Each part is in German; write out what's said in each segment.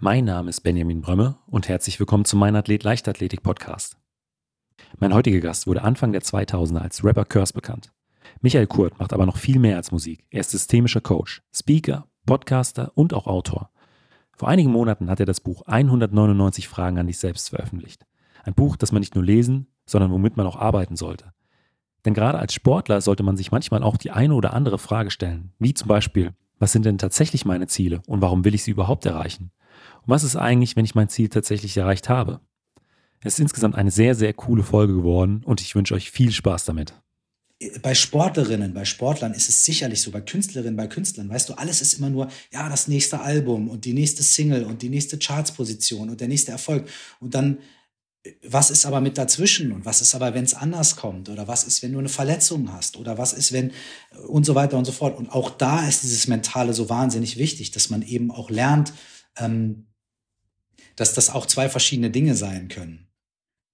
Mein Name ist Benjamin Brömme und herzlich willkommen zum Mein Athlet Leichtathletik Podcast. Mein heutiger Gast wurde Anfang der 2000er als Rapper Curse bekannt. Michael Kurt macht aber noch viel mehr als Musik. Er ist systemischer Coach, Speaker, Podcaster und auch Autor. Vor einigen Monaten hat er das Buch 199 Fragen an dich selbst veröffentlicht. Ein Buch, das man nicht nur lesen, sondern womit man auch arbeiten sollte. Denn gerade als Sportler sollte man sich manchmal auch die eine oder andere Frage stellen, wie zum Beispiel, was sind denn tatsächlich meine Ziele und warum will ich sie überhaupt erreichen? Was ist eigentlich, wenn ich mein Ziel tatsächlich erreicht habe? Es ist insgesamt eine sehr, sehr coole Folge geworden und ich wünsche euch viel Spaß damit. Bei Sportlerinnen, bei Sportlern ist es sicherlich so, bei Künstlerinnen, bei Künstlern, weißt du, alles ist immer nur, ja, das nächste Album und die nächste Single und die nächste Chartsposition und der nächste Erfolg. Und dann was ist aber mit dazwischen und was ist aber, wenn es anders kommt oder was ist, wenn du eine Verletzung hast oder was ist, wenn und so weiter und so fort. Und auch da ist dieses Mentale so wahnsinnig wichtig, dass man eben auch lernt, ähm, dass das auch zwei verschiedene Dinge sein können.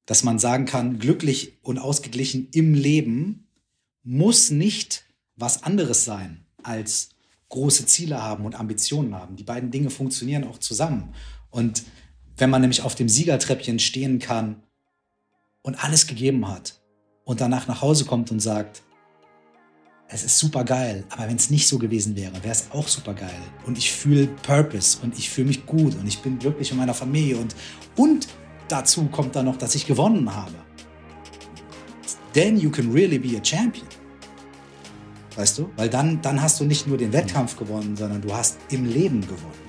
Dass man sagen kann, glücklich und ausgeglichen im Leben muss nicht was anderes sein als große Ziele haben und Ambitionen haben. Die beiden Dinge funktionieren auch zusammen. Und wenn man nämlich auf dem Siegertreppchen stehen kann und alles gegeben hat und danach nach Hause kommt und sagt, es ist super geil, aber wenn es nicht so gewesen wäre, wäre es auch super geil. Und ich fühle Purpose und ich fühle mich gut und ich bin glücklich in meiner Familie und, und dazu kommt dann noch, dass ich gewonnen habe. Then you can really be a champion. Weißt du? Weil dann, dann hast du nicht nur den Wettkampf gewonnen, sondern du hast im Leben gewonnen.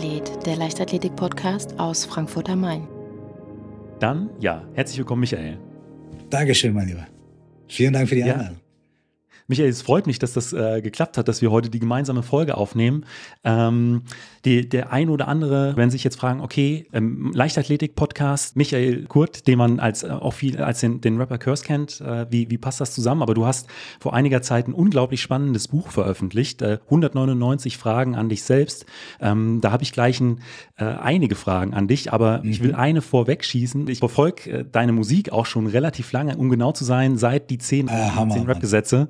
Leichtathletik-Podcast aus Frankfurt am Main. Dann, ja, herzlich willkommen, Michael. Dankeschön, mein Lieber. Vielen Dank für die Einladung. Ja. Michael, es freut mich, dass das äh, geklappt hat, dass wir heute die gemeinsame Folge aufnehmen. Ähm, die, der ein oder andere, wenn sich jetzt fragen, okay, ähm, Leichtathletik-Podcast, Michael Kurt, den man als äh, auch viel als den, den Rapper Curse kennt, äh, wie, wie passt das zusammen? Aber du hast vor einiger Zeit ein unglaublich spannendes Buch veröffentlicht, äh, 199 Fragen an dich selbst. Ähm, da habe ich gleich ein, äh, einige Fragen an dich, aber mhm. ich will eine vorwegschießen. Ich verfolge äh, deine Musik auch schon relativ lange, um genau zu sein, seit die zehn, äh, zehn Rap-Gesetze.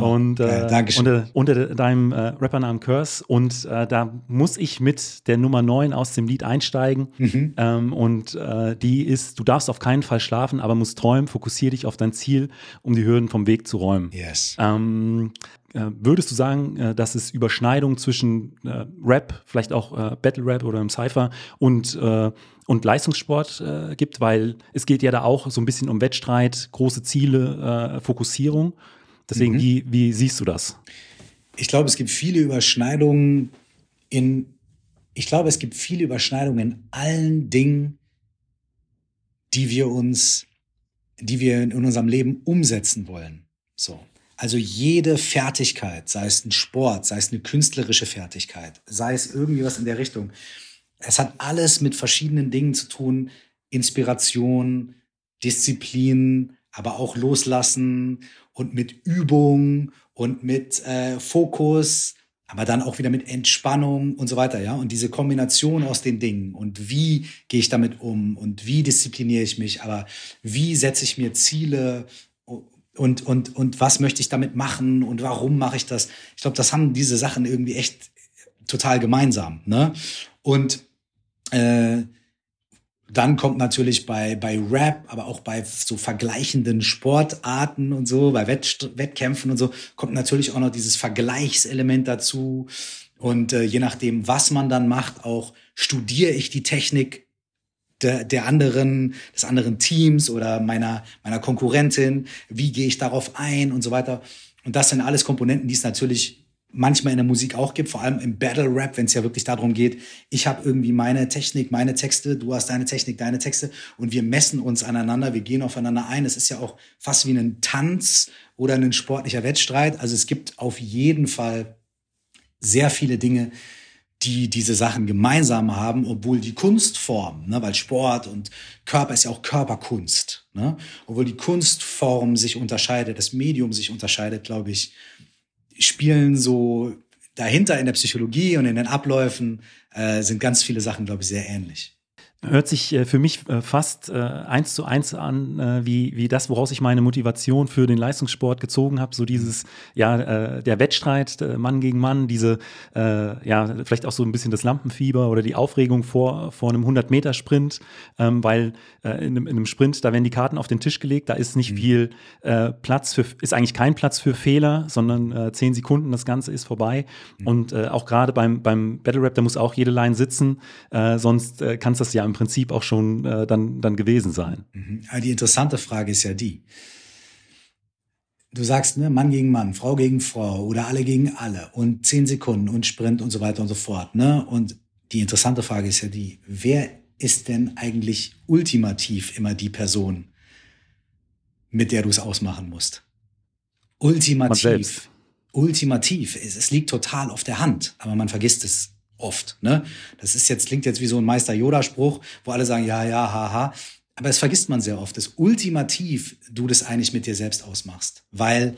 Und äh, unter, unter deinem Rappernamen Curse. Und da muss ich mit der Nummer 9 aus dem Lied einsteigen. Mhm. Ähm, und äh, die ist, du darfst auf keinen Fall schlafen, aber musst träumen, fokussier dich auf dein Ziel, um die Hürden vom Weg zu räumen. Yes. Ähm, äh, würdest du sagen, äh, dass es Überschneidungen zwischen äh, Rap, vielleicht auch äh, Battle Rap oder im Cypher und, äh, und Leistungssport gibt? Weil es geht ja da auch so ein bisschen um Wettstreit, große Ziele, Fokussierung. Deswegen, mhm. wie, wie siehst du das? Ich glaube, es gibt viele Überschneidungen in, ich glaube, es gibt viele Überschneidungen in allen Dingen, die wir uns, die wir in unserem Leben umsetzen wollen. So. Also jede Fertigkeit, sei es ein Sport, sei es eine künstlerische Fertigkeit, sei es irgendwie was in der Richtung. Es hat alles mit verschiedenen Dingen zu tun. Inspiration, Disziplin, aber auch loslassen und mit Übung und mit äh, Fokus, aber dann auch wieder mit Entspannung und so weiter, ja. Und diese Kombination aus den Dingen und wie gehe ich damit um und wie diszipliniere ich mich, aber wie setze ich mir Ziele und, und, und was möchte ich damit machen und warum mache ich das? Ich glaube, das haben diese Sachen irgendwie echt total gemeinsam, ne? Und äh, dann kommt natürlich bei, bei Rap, aber auch bei so vergleichenden Sportarten und so, bei Wett, Wettkämpfen und so, kommt natürlich auch noch dieses Vergleichselement dazu. Und äh, je nachdem, was man dann macht, auch studiere ich die Technik der, der anderen, des anderen Teams oder meiner, meiner Konkurrentin, wie gehe ich darauf ein und so weiter. Und das sind alles Komponenten, die es natürlich manchmal in der Musik auch gibt, vor allem im Battle Rap, wenn es ja wirklich darum geht, ich habe irgendwie meine Technik, meine Texte, du hast deine Technik, deine Texte und wir messen uns aneinander, wir gehen aufeinander ein. Es ist ja auch fast wie ein Tanz oder ein sportlicher Wettstreit. Also es gibt auf jeden Fall sehr viele Dinge, die diese Sachen gemeinsam haben, obwohl die Kunstform, ne, weil Sport und Körper ist ja auch Körperkunst, ne, obwohl die Kunstform sich unterscheidet, das Medium sich unterscheidet, glaube ich, spielen so dahinter in der Psychologie und in den Abläufen äh, sind ganz viele Sachen, glaube ich, sehr ähnlich. Hört sich äh, für mich äh, fast äh, eins zu eins an, wie, wie das, woraus ich meine Motivation für den Leistungssport gezogen habe. So dieses, ja, der Wettstreit, Mann gegen Mann, diese, ja, vielleicht auch so ein bisschen das Lampenfieber oder die Aufregung vor, vor einem 100-Meter-Sprint, ähm, weil in einem, in einem Sprint, da werden die Karten auf den Tisch gelegt, da ist nicht mhm. viel Platz für, ist eigentlich kein Platz für Fehler, sondern zehn Sekunden, das Ganze ist vorbei. Mhm. Und auch gerade beim, beim Battle Rap, da muss auch jede Line sitzen, sonst kannst du das ja im im Prinzip auch schon äh, dann, dann gewesen sein. Mhm. Aber die interessante Frage ist ja die. Du sagst, ne, Mann gegen Mann, Frau gegen Frau oder alle gegen alle und zehn Sekunden und Sprint und so weiter und so fort. Ne? Und die interessante Frage ist ja die, wer ist denn eigentlich ultimativ immer die Person, mit der du es ausmachen musst? Ultimativ. Ultimativ. Es, es liegt total auf der Hand, aber man vergisst es oft. Ne? Das ist jetzt, klingt jetzt wie so ein Meister Yoda-Spruch, wo alle sagen, ja, ja, haha. Aber das vergisst man sehr oft, dass ultimativ du das eigentlich mit dir selbst ausmachst. Weil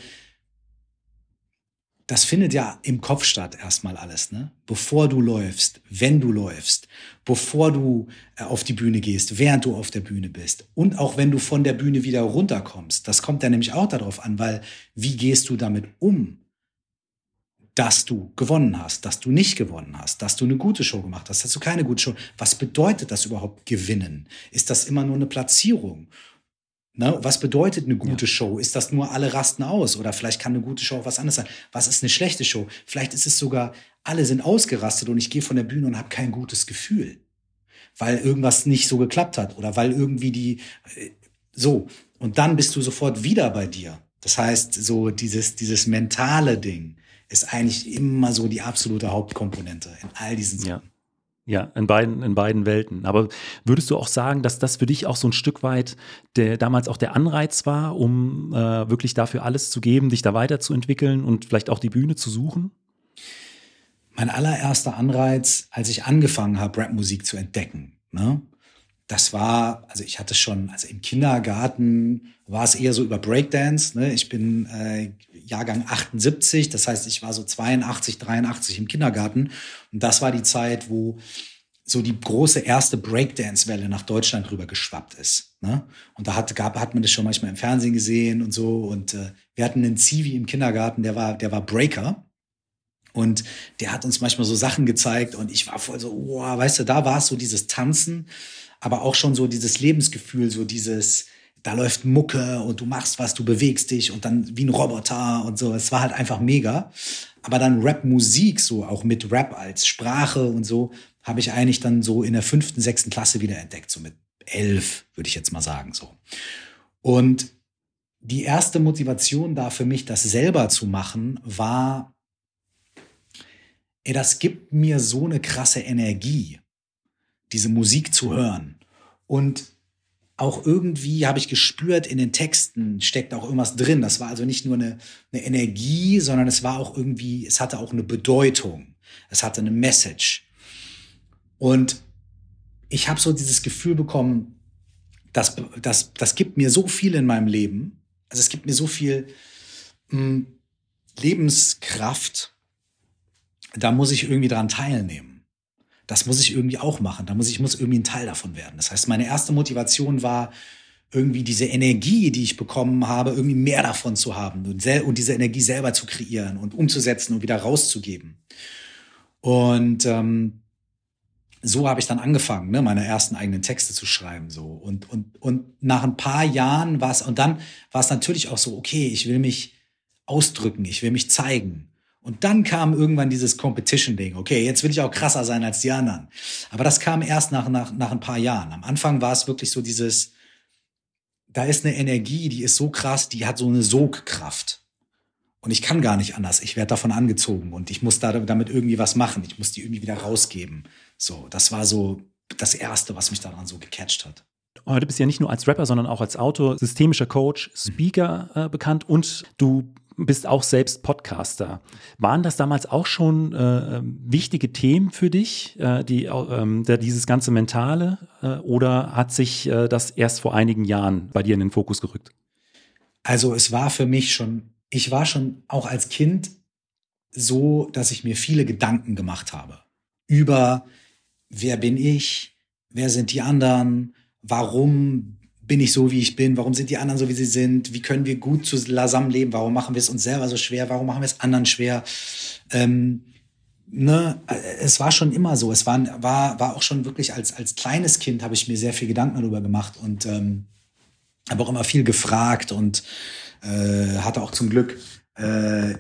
das findet ja im Kopf statt, erstmal alles, ne? Bevor du läufst, wenn du läufst, bevor du äh, auf die Bühne gehst, während du auf der Bühne bist und auch wenn du von der Bühne wieder runterkommst. Das kommt ja nämlich auch darauf an, weil wie gehst du damit um? Dass du gewonnen hast, dass du nicht gewonnen hast, dass du eine gute Show gemacht hast, dass du keine gute Show. Was bedeutet das überhaupt gewinnen? Ist das immer nur eine Platzierung? Ne? Was bedeutet eine gute ja. Show? Ist das nur alle rasten aus? Oder vielleicht kann eine gute Show auch was anderes sein. Was ist eine schlechte Show? Vielleicht ist es sogar, alle sind ausgerastet und ich gehe von der Bühne und habe kein gutes Gefühl. Weil irgendwas nicht so geklappt hat oder weil irgendwie die, äh, so. Und dann bist du sofort wieder bei dir. Das heißt, so dieses, dieses mentale Ding ist eigentlich immer so die absolute Hauptkomponente in all diesen Sachen. Ja. Ja, in beiden, in beiden Welten. Aber würdest du auch sagen, dass das für dich auch so ein Stück weit der, damals auch der Anreiz war, um äh, wirklich dafür alles zu geben, dich da weiterzuentwickeln und vielleicht auch die Bühne zu suchen? Mein allererster Anreiz, als ich angefangen habe, Rapmusik zu entdecken, ne? Das war, also ich hatte schon, also im Kindergarten war es eher so über Breakdance. Ne? Ich bin äh, Jahrgang 78, das heißt, ich war so 82, 83 im Kindergarten. Und das war die Zeit, wo so die große erste Breakdance-Welle nach Deutschland rüber geschwappt ist. Ne? Und da hat, gab, hat man das schon manchmal im Fernsehen gesehen und so. Und äh, wir hatten einen Zivi im Kindergarten, der war, der war Breaker. Und der hat uns manchmal so Sachen gezeigt und ich war voll so, wow, weißt du, da war es so dieses Tanzen, aber auch schon so dieses Lebensgefühl, so dieses, da läuft Mucke und du machst was, du bewegst dich und dann wie ein Roboter und so. Es war halt einfach mega. Aber dann Rap-Musik, so auch mit Rap als Sprache und so, habe ich eigentlich dann so in der fünften, sechsten Klasse wieder entdeckt, so mit elf, würde ich jetzt mal sagen, so. Und die erste Motivation da für mich, das selber zu machen, war, ey, das gibt mir so eine krasse Energie, diese Musik zu hören. Und auch irgendwie habe ich gespürt, in den Texten steckt auch irgendwas drin. Das war also nicht nur eine, eine Energie, sondern es war auch irgendwie, es hatte auch eine Bedeutung. Es hatte eine Message. Und ich habe so dieses Gefühl bekommen, das, das, das gibt mir so viel in meinem Leben. Also es gibt mir so viel mh, hm, Lebenskraft. Da muss ich irgendwie dran teilnehmen das muss ich irgendwie auch machen. Da muss ich muss irgendwie ein Teil davon werden. Das heißt, meine erste Motivation war irgendwie diese Energie, die ich bekommen habe, irgendwie mehr davon zu haben und, und diese Energie selber zu kreieren und umzusetzen und wieder rauszugeben. Und ähm, so habe ich dann angefangen, ne, meine ersten eigenen Texte zu schreiben. So und und und nach ein paar Jahren war es und dann war es natürlich auch so, okay, ich will mich ausdrücken, ich will mich zeigen. Und dann kam irgendwann dieses Competition-Ding. Okay, jetzt will ich auch krasser sein als die anderen. Aber das kam erst nach, nach, nach ein paar Jahren. Am Anfang war es wirklich so dieses, da ist eine Energie, die ist so krass, die hat so eine Sogkraft. Und ich kann gar nicht anders. Ich werde davon angezogen und ich muss da, damit irgendwie was machen. Ich muss die irgendwie wieder rausgeben. So, das war so das Erste, was mich daran so gecatcht hat. Heute bist du ja nicht nur als Rapper, sondern auch als Autor, systemischer Coach, Speaker äh, bekannt und du bist auch selbst Podcaster. Waren das damals auch schon äh, wichtige Themen für dich, äh, die, äh, dieses ganze Mentale, äh, oder hat sich äh, das erst vor einigen Jahren bei dir in den Fokus gerückt? Also es war für mich schon, ich war schon auch als Kind so, dass ich mir viele Gedanken gemacht habe über, wer bin ich, wer sind die anderen, warum bin ich so, wie ich bin? Warum sind die anderen so, wie sie sind? Wie können wir gut zusammenleben? Warum machen wir es uns selber so schwer? Warum machen wir es anderen schwer? Ähm, ne, es war schon immer so. Es war, war, war auch schon wirklich als, als kleines Kind habe ich mir sehr viel Gedanken darüber gemacht und ähm, habe auch immer viel gefragt und äh, hatte auch zum Glück äh,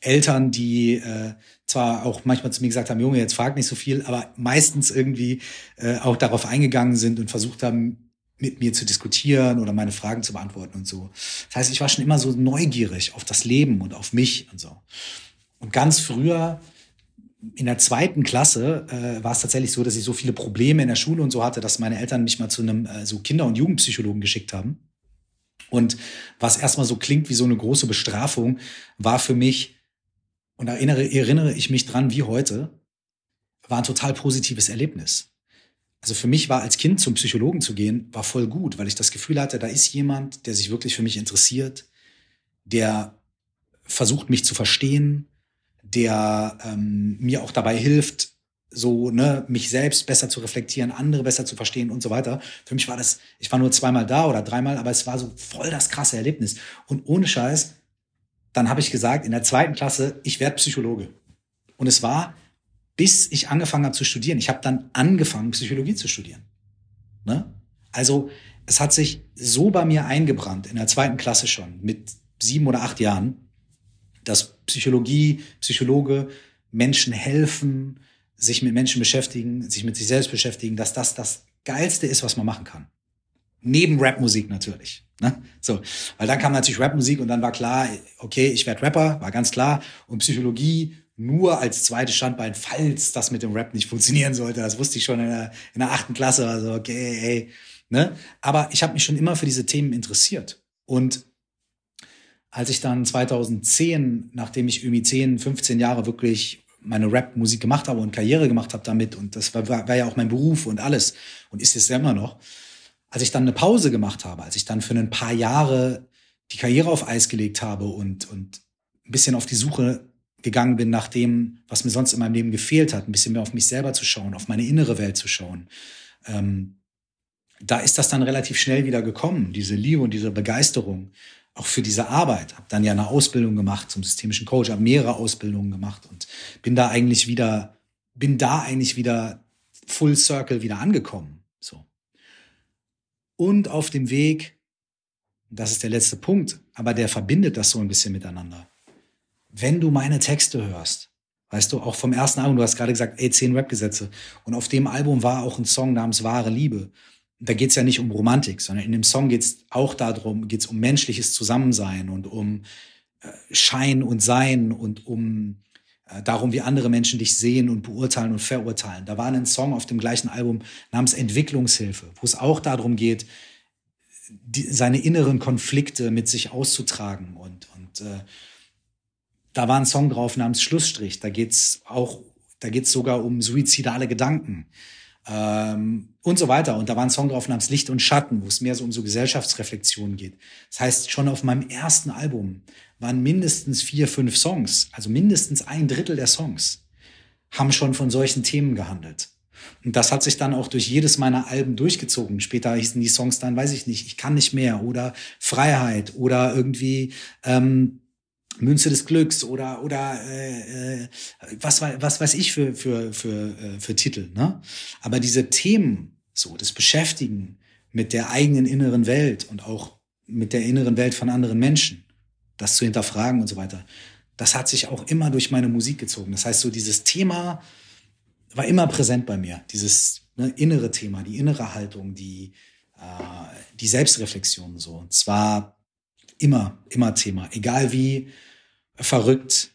Eltern, die äh, zwar auch manchmal zu mir gesagt haben, Junge, jetzt frag nicht so viel, aber meistens irgendwie äh, auch darauf eingegangen sind und versucht haben, mit mir zu diskutieren oder meine Fragen zu beantworten und so. Das heißt, ich war schon immer so neugierig auf das Leben und auf mich und so. Und ganz früher, in der zweiten Klasse, äh, war es tatsächlich so, dass ich so viele Probleme in der Schule und so hatte, dass meine Eltern mich mal zu einem äh, so Kinder- und Jugendpsychologen geschickt haben. Und was erstmal so klingt wie so eine große Bestrafung, war für mich, und erinnere, erinnere ich mich dran wie heute, war ein total positives Erlebnis. Also für mich war als Kind zum Psychologen zu gehen, war voll gut, weil ich das Gefühl hatte, da ist jemand, der sich wirklich für mich interessiert, der versucht, mich zu verstehen, der ähm, mir auch dabei hilft, so ne, mich selbst besser zu reflektieren, andere besser zu verstehen und so weiter. Für mich war das, ich war nur zweimal da oder dreimal, aber es war so voll das krasse Erlebnis. Und ohne Scheiß, dann habe ich gesagt, in der zweiten Klasse, ich werde Psychologe. Und es war bis ich angefangen habe zu studieren. Ich habe dann angefangen, Psychologie zu studieren. Ne? Also es hat sich so bei mir eingebrannt, in der zweiten Klasse schon, mit sieben oder acht Jahren, dass Psychologie, Psychologe Menschen helfen, sich mit Menschen beschäftigen, sich mit sich selbst beschäftigen, dass das das Geilste ist, was man machen kann. Neben Rapmusik natürlich. Ne? So, weil dann kam natürlich Rapmusik und dann war klar, okay, ich werde Rapper, war ganz klar. Und Psychologie nur als zweites Standbein, falls das mit dem Rap nicht funktionieren sollte. Das wusste ich schon in der, in der achten Klasse. Also, okay, ey. Ne? Aber ich habe mich schon immer für diese Themen interessiert. Und als ich dann 2010, nachdem ich irgendwie 10, 15 Jahre wirklich meine Rap-Musik gemacht habe und Karriere gemacht habe damit, und das war, war ja auch mein Beruf und alles, und ist es ja immer noch, als ich dann eine Pause gemacht habe, als ich dann für ein paar Jahre die Karriere auf Eis gelegt habe und, und ein bisschen auf die Suche gegangen bin nach dem, was mir sonst in meinem Leben gefehlt hat, ein bisschen mehr auf mich selber zu schauen, auf meine innere Welt zu schauen. Ähm, da ist das dann relativ schnell wieder gekommen, diese Liebe und diese Begeisterung auch für diese Arbeit. Habe dann ja eine Ausbildung gemacht zum systemischen Coach, habe mehrere Ausbildungen gemacht und bin da eigentlich wieder, bin da eigentlich wieder Full Circle wieder angekommen. So. Und auf dem Weg, das ist der letzte Punkt, aber der verbindet das so ein bisschen miteinander wenn du meine Texte hörst, weißt du, auch vom ersten Album, du hast gerade gesagt, ey, zehn Rap-Gesetze. Und auf dem Album war auch ein Song namens Wahre Liebe. da geht es ja nicht um Romantik, sondern in dem Song geht es auch darum, geht es um menschliches Zusammensein und um äh, Schein und Sein und um äh, darum, wie andere Menschen dich sehen und beurteilen und verurteilen. Da war ein Song auf dem gleichen Album namens Entwicklungshilfe, wo es auch darum geht, die, seine inneren Konflikte mit sich auszutragen und, und äh, da war ein Song drauf namens Schlussstrich. Da geht's auch, da geht's sogar um suizidale Gedanken ähm, und so weiter. Und da war ein Song drauf namens Licht und Schatten, wo es mehr so um so Gesellschaftsreflexion geht. Das heißt, schon auf meinem ersten Album waren mindestens vier, fünf Songs, also mindestens ein Drittel der Songs, haben schon von solchen Themen gehandelt. Und das hat sich dann auch durch jedes meiner Alben durchgezogen. Später hießen die Songs dann, weiß ich nicht, ich kann nicht mehr oder Freiheit oder irgendwie ähm, Münze des Glücks oder oder äh, äh, was was weiß ich für für für äh, für Titel ne? Aber diese Themen so das Beschäftigen mit der eigenen inneren Welt und auch mit der inneren Welt von anderen Menschen das zu hinterfragen und so weiter das hat sich auch immer durch meine Musik gezogen. Das heißt so dieses Thema war immer präsent bei mir. Dieses ne, innere Thema die innere Haltung die äh, die Selbstreflexion so. Und zwar immer, immer Thema. Egal wie verrückt,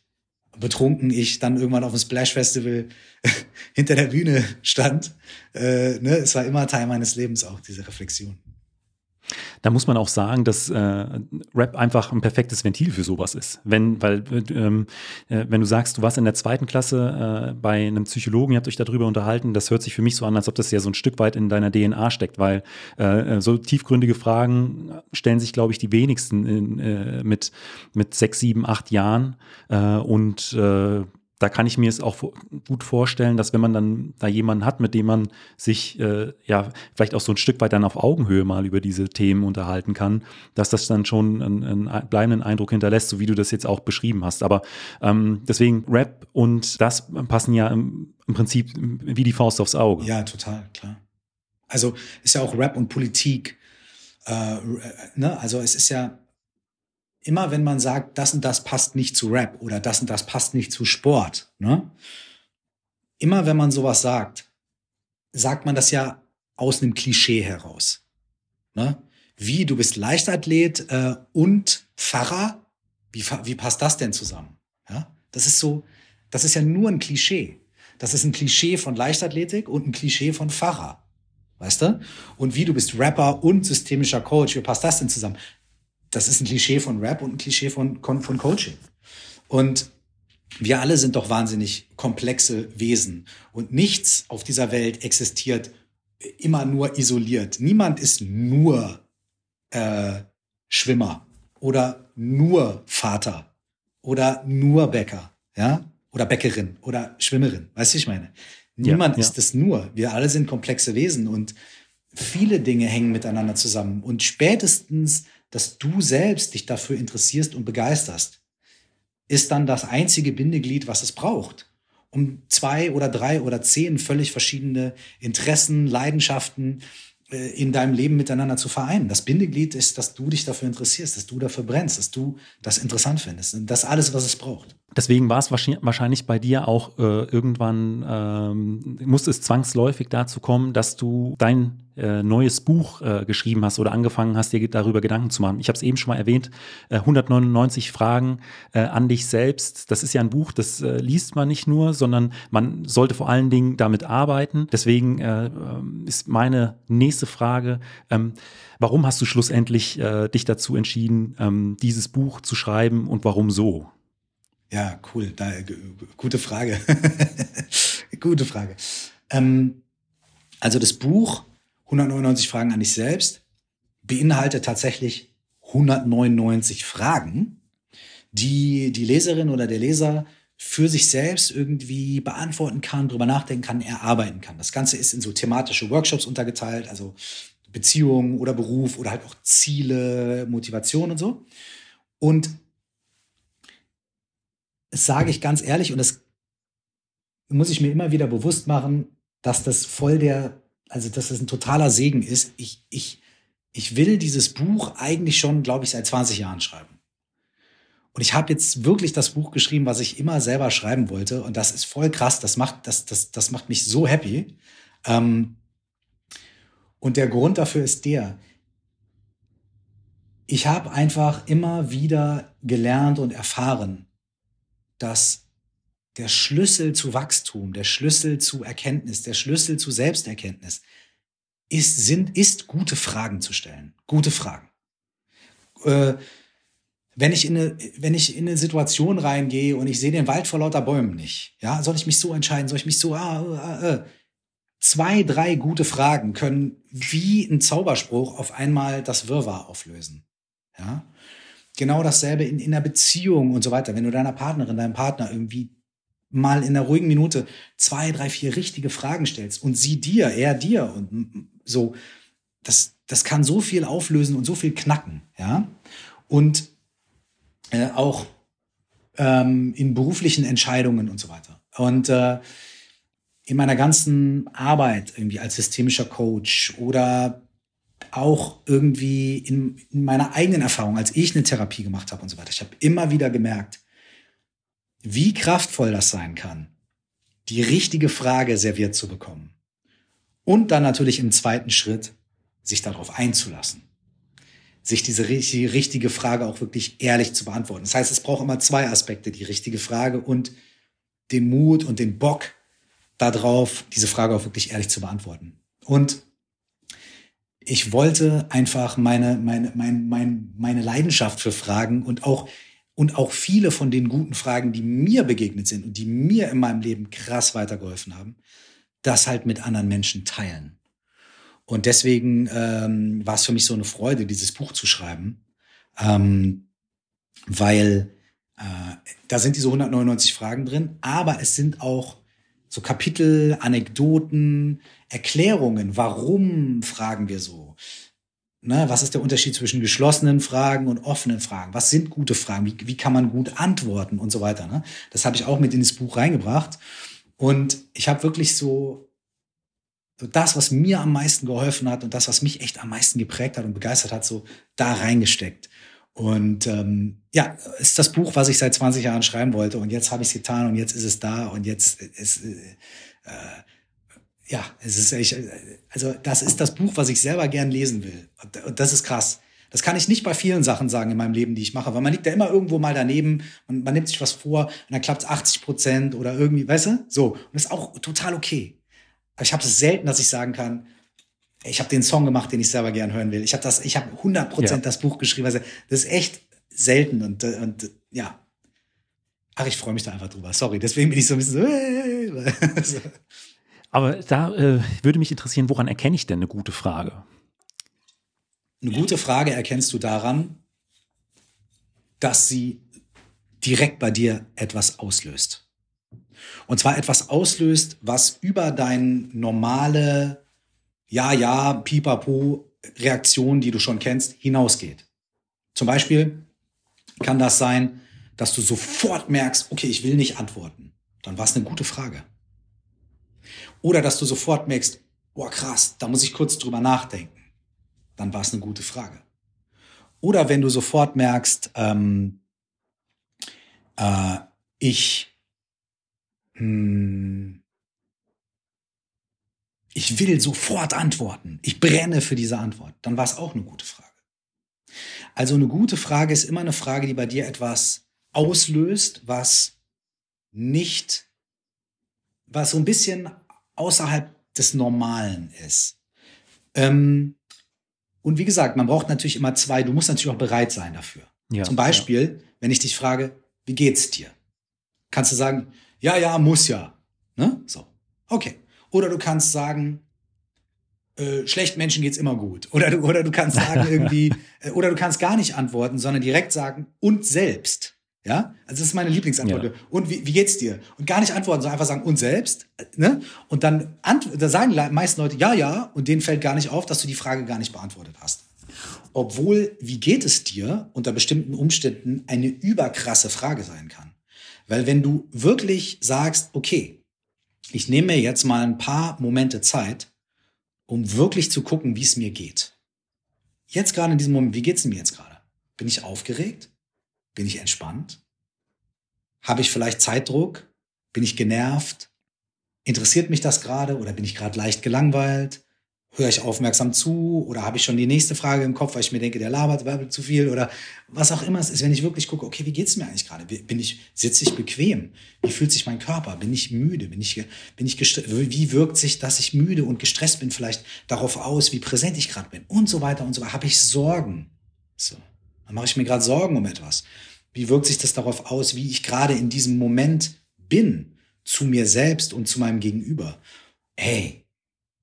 betrunken ich dann irgendwann auf dem Splash Festival hinter der Bühne stand. Äh, ne? Es war immer Teil meines Lebens auch, diese Reflexion. Da muss man auch sagen, dass äh, Rap einfach ein perfektes Ventil für sowas ist. Wenn, weil, ähm, äh, wenn du sagst, du warst in der zweiten Klasse äh, bei einem Psychologen, ihr habt euch darüber unterhalten, das hört sich für mich so an, als ob das ja so ein Stück weit in deiner DNA steckt, weil äh, so tiefgründige Fragen stellen sich, glaube ich, die wenigsten in, äh, mit, mit sechs, sieben, acht Jahren. Äh, und äh, da kann ich mir es auch gut vorstellen, dass wenn man dann da jemanden hat, mit dem man sich äh, ja vielleicht auch so ein Stück weit dann auf Augenhöhe mal über diese Themen unterhalten kann, dass das dann schon einen, einen bleibenden Eindruck hinterlässt, so wie du das jetzt auch beschrieben hast. Aber ähm, deswegen Rap und das passen ja im, im Prinzip wie die Faust aufs Auge. Ja, total, klar. Also ist ja auch Rap und Politik. Äh, ne? Also es ist ja immer wenn man sagt, das und das passt nicht zu Rap oder das und das passt nicht zu Sport, ne? Immer wenn man sowas sagt, sagt man das ja aus einem Klischee heraus. Ne? Wie, du bist Leichtathlet äh, und Pfarrer? Wie, wie passt das denn zusammen? Ja? Das ist so, das ist ja nur ein Klischee. Das ist ein Klischee von Leichtathletik und ein Klischee von Pfarrer. Weißt du? Und wie du bist Rapper und systemischer Coach, wie passt das denn zusammen? Das ist ein Klischee von Rap und ein Klischee von, von Coaching. Und wir alle sind doch wahnsinnig komplexe Wesen. Und nichts auf dieser Welt existiert immer nur isoliert. Niemand ist nur äh, Schwimmer oder nur Vater oder nur Bäcker, ja, oder Bäckerin oder Schwimmerin. Weißt du, ich meine? Niemand ja, ja. ist es nur. Wir alle sind komplexe Wesen und viele Dinge hängen miteinander zusammen. Und spätestens dass du selbst dich dafür interessierst und begeisterst, ist dann das einzige Bindeglied, was es braucht, um zwei oder drei oder zehn völlig verschiedene Interessen, Leidenschaften äh, in deinem Leben miteinander zu vereinen. Das Bindeglied ist, dass du dich dafür interessierst, dass du dafür brennst, dass du das interessant findest. Und das alles, was es braucht. Deswegen war es wahrscheinlich bei dir auch äh, irgendwann, ähm, musste es zwangsläufig dazu kommen, dass du dein äh, neues Buch äh, geschrieben hast oder angefangen hast, dir darüber Gedanken zu machen. Ich habe es eben schon mal erwähnt, äh, 199 Fragen äh, an dich selbst. Das ist ja ein Buch, das äh, liest man nicht nur, sondern man sollte vor allen Dingen damit arbeiten. Deswegen äh, ähm, ist meine nächste Frage, ähm, warum hast du schlussendlich dich dazu entschieden, ähm, dieses Buch zu schreiben und warum so? Ja, cool. Da, gute Frage. gute Frage. Ähm, also das Buch 199 Fragen an dich selbst beinhaltet tatsächlich 199 Fragen, die die Leserin oder der Leser für sich selbst irgendwie beantworten kann, drüber nachdenken kann, erarbeiten kann. Das Ganze ist in so thematische Workshops untergeteilt, also Beziehungen oder Beruf oder halt auch Ziele, Motivation und so. Und das sage ich ganz ehrlich und das muss ich mir immer wieder bewusst machen, dass das voll der, also dass das ein totaler Segen ist. Ich, ich, ich will dieses Buch eigentlich schon, glaube ich, seit 20 Jahren schreiben. Und ich habe jetzt wirklich das Buch geschrieben, was ich immer selber schreiben wollte. Und das ist voll krass. Das macht, das, das, das macht mich so happy. Ähm, und der Grund dafür ist der, ich habe einfach immer wieder gelernt und erfahren, dass der Schlüssel zu Wachstum, der Schlüssel zu Erkenntnis, der Schlüssel zu Selbsterkenntnis ist, sind, ist gute Fragen zu stellen. Gute Fragen. Äh, wenn ich in eine, wenn ich in eine Situation reingehe und ich sehe den Wald vor lauter Bäumen nicht, ja, soll ich mich so entscheiden? Soll ich mich so, ah, ah, ah. zwei, drei gute Fragen können wie ein Zauberspruch auf einmal das Wirrwarr auflösen. Ja, Genau dasselbe in, in einer Beziehung und so weiter. Wenn du deiner Partnerin, deinem Partner irgendwie mal in einer ruhigen Minute zwei, drei, vier richtige Fragen stellst und sie dir, er dir und so, das, das kann so viel auflösen und so viel knacken, ja. Und äh, auch ähm, in beruflichen Entscheidungen und so weiter. Und äh, in meiner ganzen Arbeit irgendwie als systemischer Coach oder auch irgendwie in, in meiner eigenen Erfahrung, als ich eine Therapie gemacht habe und so weiter, ich habe immer wieder gemerkt, wie kraftvoll das sein kann, die richtige Frage serviert zu bekommen. Und dann natürlich im zweiten Schritt, sich darauf einzulassen. Sich diese richtige Frage auch wirklich ehrlich zu beantworten. Das heißt, es braucht immer zwei Aspekte, die richtige Frage und den Mut und den Bock darauf, diese Frage auch wirklich ehrlich zu beantworten. Und ich wollte einfach meine, meine, meine, meine, meine Leidenschaft für Fragen und auch, und auch viele von den guten Fragen, die mir begegnet sind und die mir in meinem Leben krass weitergeholfen haben, das halt mit anderen Menschen teilen. Und deswegen ähm, war es für mich so eine Freude, dieses Buch zu schreiben, ähm, weil äh, da sind diese 199 Fragen drin, aber es sind auch so Kapitel, Anekdoten, Erklärungen, warum fragen wir so? Ne, was ist der Unterschied zwischen geschlossenen Fragen und offenen Fragen? Was sind gute Fragen? Wie, wie kann man gut antworten und so weiter? Ne? Das habe ich auch mit in das Buch reingebracht. Und ich habe wirklich so, so das, was mir am meisten geholfen hat und das, was mich echt am meisten geprägt hat und begeistert hat, so da reingesteckt. Und ähm, ja, ist das Buch, was ich seit 20 Jahren schreiben wollte. Und jetzt habe ich es getan und jetzt ist es da und jetzt ist äh, ja, es ist echt, also das ist das Buch, was ich selber gern lesen will. Und das ist krass. Das kann ich nicht bei vielen Sachen sagen in meinem Leben, die ich mache, weil man liegt da immer irgendwo mal daneben und man nimmt sich was vor und dann klappt es 80 Prozent oder irgendwie, weißt du? So. Und das ist auch total okay. Aber ich habe es selten, dass ich sagen kann, ich habe den Song gemacht, den ich selber gern hören will. Ich habe das, ich habe 100 Prozent ja. das Buch geschrieben. Also das ist echt selten und, und ja. Ach, ich freue mich da einfach drüber. Sorry, deswegen bin ich so ein bisschen so. Aber da äh, würde mich interessieren, woran erkenne ich denn eine gute Frage? Eine gute Frage erkennst du daran, dass sie direkt bei dir etwas auslöst. Und zwar etwas auslöst, was über deine normale Ja, ja, pipapo Reaktion, die du schon kennst, hinausgeht. Zum Beispiel kann das sein, dass du sofort merkst, okay, ich will nicht antworten. Dann war es eine gute Frage. Oder dass du sofort merkst, boah krass, da muss ich kurz drüber nachdenken. Dann war es eine gute Frage. Oder wenn du sofort merkst, ähm, äh, ich, hm, ich will sofort antworten, ich brenne für diese Antwort, dann war es auch eine gute Frage. Also eine gute Frage ist immer eine Frage, die bei dir etwas auslöst, was nicht, was so ein bisschen außerhalb des Normalen ist. Ähm, und wie gesagt, man braucht natürlich immer zwei. Du musst natürlich auch bereit sein dafür. Ja, Zum Beispiel, ja. wenn ich dich frage, wie geht's dir? Kannst du sagen, ja, ja, muss ja. Ne? So. Okay. Oder du kannst sagen, äh, schlechten Menschen geht's immer gut. Oder du, oder du kannst sagen irgendwie, äh, oder du kannst gar nicht antworten, sondern direkt sagen, und selbst. Ja, also das ist meine Lieblingsantwort. Ja. Und wie, wie geht's dir? Und gar nicht antworten, sondern einfach sagen, und selbst. Ne? Und dann da sagen die meisten Leute, ja, ja, und denen fällt gar nicht auf, dass du die Frage gar nicht beantwortet hast. Obwohl, wie geht es dir unter bestimmten Umständen eine überkrasse Frage sein kann. Weil wenn du wirklich sagst, okay, ich nehme mir jetzt mal ein paar Momente Zeit, um wirklich zu gucken, wie es mir geht. Jetzt gerade in diesem Moment, wie geht's mir jetzt gerade? Bin ich aufgeregt? Bin ich entspannt? Habe ich vielleicht Zeitdruck? Bin ich genervt? Interessiert mich das gerade oder bin ich gerade leicht gelangweilt? Höre ich aufmerksam zu oder habe ich schon die nächste Frage im Kopf, weil ich mir denke, der labert zu viel oder was auch immer es ist, wenn ich wirklich gucke, okay, wie geht's mir eigentlich gerade? Bin ich, sitze ich bequem? Wie fühlt sich mein Körper? Bin ich müde? Bin ich, bin ich? Wie wirkt sich, dass ich müde und gestresst bin, vielleicht darauf aus, wie präsent ich gerade bin und so weiter und so weiter? Habe ich Sorgen? So. Dann mache ich mir gerade Sorgen um etwas. Wie wirkt sich das darauf aus, wie ich gerade in diesem Moment bin, zu mir selbst und zu meinem Gegenüber? Hey,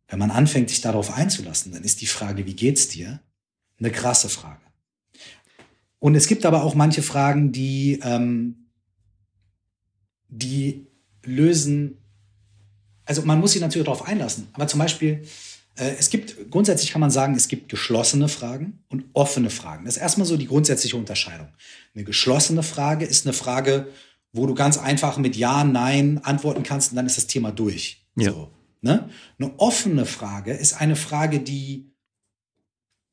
wenn man anfängt, sich darauf einzulassen, dann ist die Frage, wie geht's dir, eine krasse Frage. Und es gibt aber auch manche Fragen, die, ähm, die lösen, also man muss sich natürlich darauf einlassen, aber zum Beispiel, es gibt, grundsätzlich kann man sagen, es gibt geschlossene Fragen und offene Fragen. Das ist erstmal so die grundsätzliche Unterscheidung. Eine geschlossene Frage ist eine Frage, wo du ganz einfach mit Ja, Nein antworten kannst und dann ist das Thema durch. Ja. So, ne? Eine offene Frage ist eine Frage, die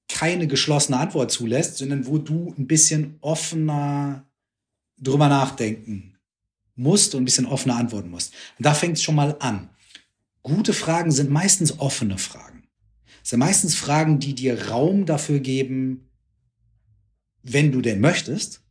keine geschlossene Antwort zulässt, sondern wo du ein bisschen offener drüber nachdenken musst und ein bisschen offener antworten musst. Und da fängt es schon mal an. Gute Fragen sind meistens offene Fragen. Das sind meistens Fragen, die dir Raum dafür geben, wenn du denn möchtest,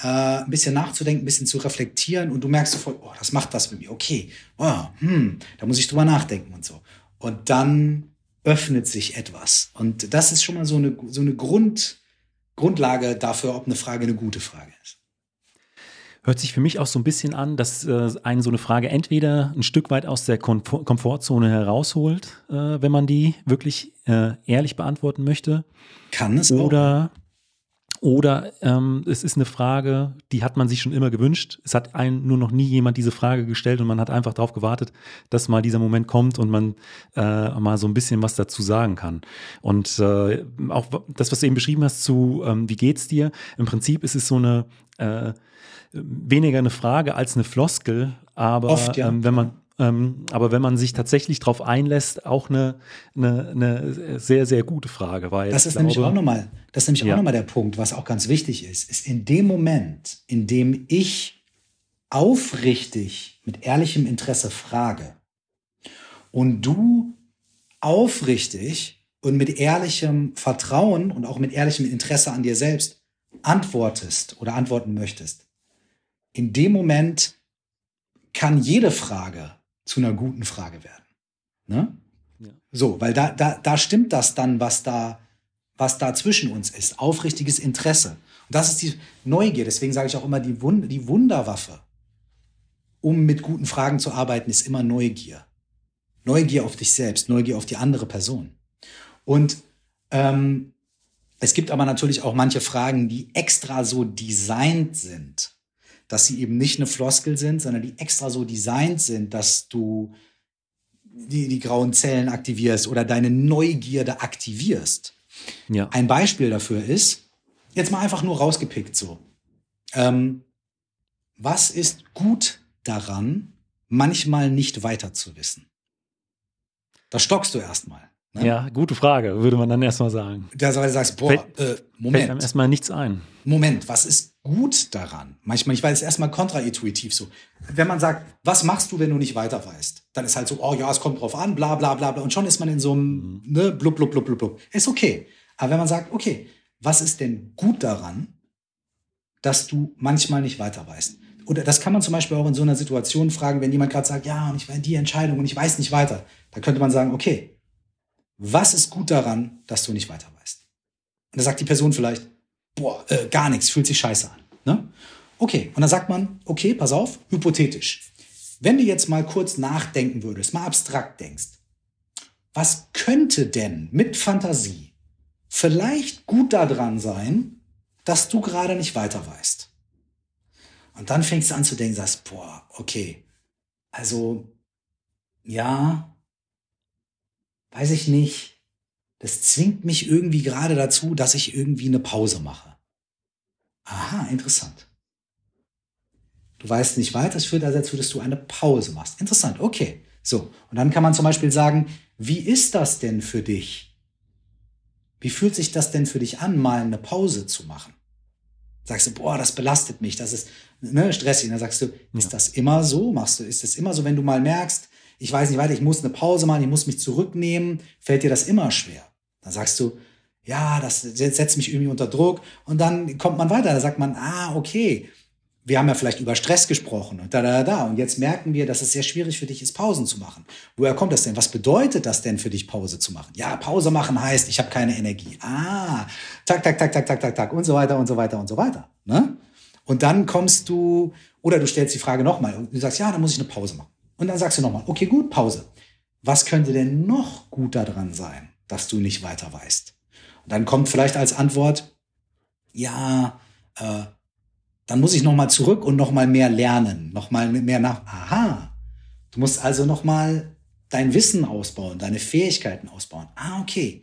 äh, ein bisschen nachzudenken, ein bisschen zu reflektieren und du merkst sofort, oh, das macht was mit mir. Okay, oh, hm, da muss ich drüber nachdenken und so. Und dann öffnet sich etwas. Und das ist schon mal so eine, so eine Grund, Grundlage dafür, ob eine Frage eine gute Frage ist. Hört sich für mich auch so ein bisschen an, dass äh, einen so eine Frage entweder ein Stück weit aus der Komfort Komfortzone herausholt, äh, wenn man die wirklich äh, ehrlich beantworten möchte. Kann es oder, auch. Oder ähm, es ist eine Frage, die hat man sich schon immer gewünscht. Es hat einen nur noch nie jemand diese Frage gestellt und man hat einfach darauf gewartet, dass mal dieser Moment kommt und man äh, mal so ein bisschen was dazu sagen kann. Und äh, auch das, was du eben beschrieben hast zu, ähm, wie geht's dir? Im Prinzip ist es so eine äh, weniger eine Frage als eine Floskel, aber Oft, ja. ähm, wenn man ähm, aber wenn man sich tatsächlich darauf einlässt, auch eine, eine, eine, sehr, sehr gute Frage. Weil das ist glaube, nämlich auch nochmal, das ist nämlich ja. auch nochmal der Punkt, was auch ganz wichtig ist, ist in dem Moment, in dem ich aufrichtig mit ehrlichem Interesse frage und du aufrichtig und mit ehrlichem Vertrauen und auch mit ehrlichem Interesse an dir selbst antwortest oder antworten möchtest, in dem Moment kann jede Frage zu einer guten Frage werden. Ne? Ja. So, weil da, da, da stimmt das dann, was da, was da zwischen uns ist. Aufrichtiges Interesse. Und das ist die Neugier. Deswegen sage ich auch immer, die, Wund die Wunderwaffe, um mit guten Fragen zu arbeiten, ist immer Neugier. Neugier auf dich selbst, Neugier auf die andere Person. Und ähm, es gibt aber natürlich auch manche Fragen, die extra so designt sind, dass sie eben nicht eine Floskel sind, sondern die extra so designt sind, dass du die, die grauen Zellen aktivierst oder deine Neugierde aktivierst. Ja. Ein Beispiel dafür ist, jetzt mal einfach nur rausgepickt so. Ähm, was ist gut daran, manchmal nicht weiter zu wissen? Da stockst du erstmal. Ne? Ja, gute Frage, würde man dann erstmal sagen. Da sagst, du, boah, fällt, äh, Moment. Fällt einem erstmal nichts ein. Moment, was ist gut daran? Manchmal, ich weiß, es erstmal kontraintuitiv so. Wenn man sagt, was machst du, wenn du nicht weiter weißt? Dann ist halt so, oh ja, es kommt drauf an, bla, bla, bla, bla. Und schon ist man in so einem, mhm. ne, blub, blub, blub, blub, blub. Ist okay. Aber wenn man sagt, okay, was ist denn gut daran, dass du manchmal nicht weiter weißt? Oder das kann man zum Beispiel auch in so einer Situation fragen, wenn jemand gerade sagt, ja, und ich war in die Entscheidung und ich weiß nicht weiter. Da könnte man sagen, okay, was ist gut daran, dass du nicht weiter weißt? Und da sagt die Person vielleicht, boah, äh, gar nichts, fühlt sich scheiße an. Ne? Okay, und dann sagt man, okay, pass auf, hypothetisch. Wenn du jetzt mal kurz nachdenken würdest, mal abstrakt denkst, was könnte denn mit Fantasie vielleicht gut daran sein, dass du gerade nicht weiter weißt? Und dann fängst du an zu denken, sagst, boah, okay, also, ja, weiß ich nicht, das zwingt mich irgendwie gerade dazu, dass ich irgendwie eine Pause mache. Aha, interessant. Du weißt nicht weiter, es führt also dazu, dass du eine Pause machst. Interessant, okay. So, und dann kann man zum Beispiel sagen, wie ist das denn für dich? Wie fühlt sich das denn für dich an, mal eine Pause zu machen? Sagst du, boah, das belastet mich, das ist ne, stressig. dann sagst du, ist ja. das immer so? Machst du, ist das immer so, wenn du mal merkst, ich weiß nicht weiter, ich muss eine Pause machen, ich muss mich zurücknehmen, fällt dir das immer schwer? Dann sagst du, ja, das setzt mich irgendwie unter Druck. Und dann kommt man weiter, da sagt man, ah, okay, wir haben ja vielleicht über Stress gesprochen und da, da, da. Und jetzt merken wir, dass es sehr schwierig für dich ist, Pausen zu machen. Woher kommt das denn? Was bedeutet das denn für dich, Pause zu machen? Ja, Pause machen heißt, ich habe keine Energie. Ah, tak, tak, tak, tak, tak, tak, tak und so weiter und so weiter und so weiter. Ne? Und dann kommst du, oder du stellst die Frage nochmal und du sagst, ja, dann muss ich eine Pause machen. Und dann sagst du nochmal, okay, gut, Pause. Was könnte denn noch gut daran sein, dass du nicht weiter weißt? Und dann kommt vielleicht als Antwort, ja, äh, dann muss ich noch mal zurück und noch mal mehr lernen, noch mal mehr nach. Aha, du musst also noch mal dein Wissen ausbauen, deine Fähigkeiten ausbauen. Ah, okay.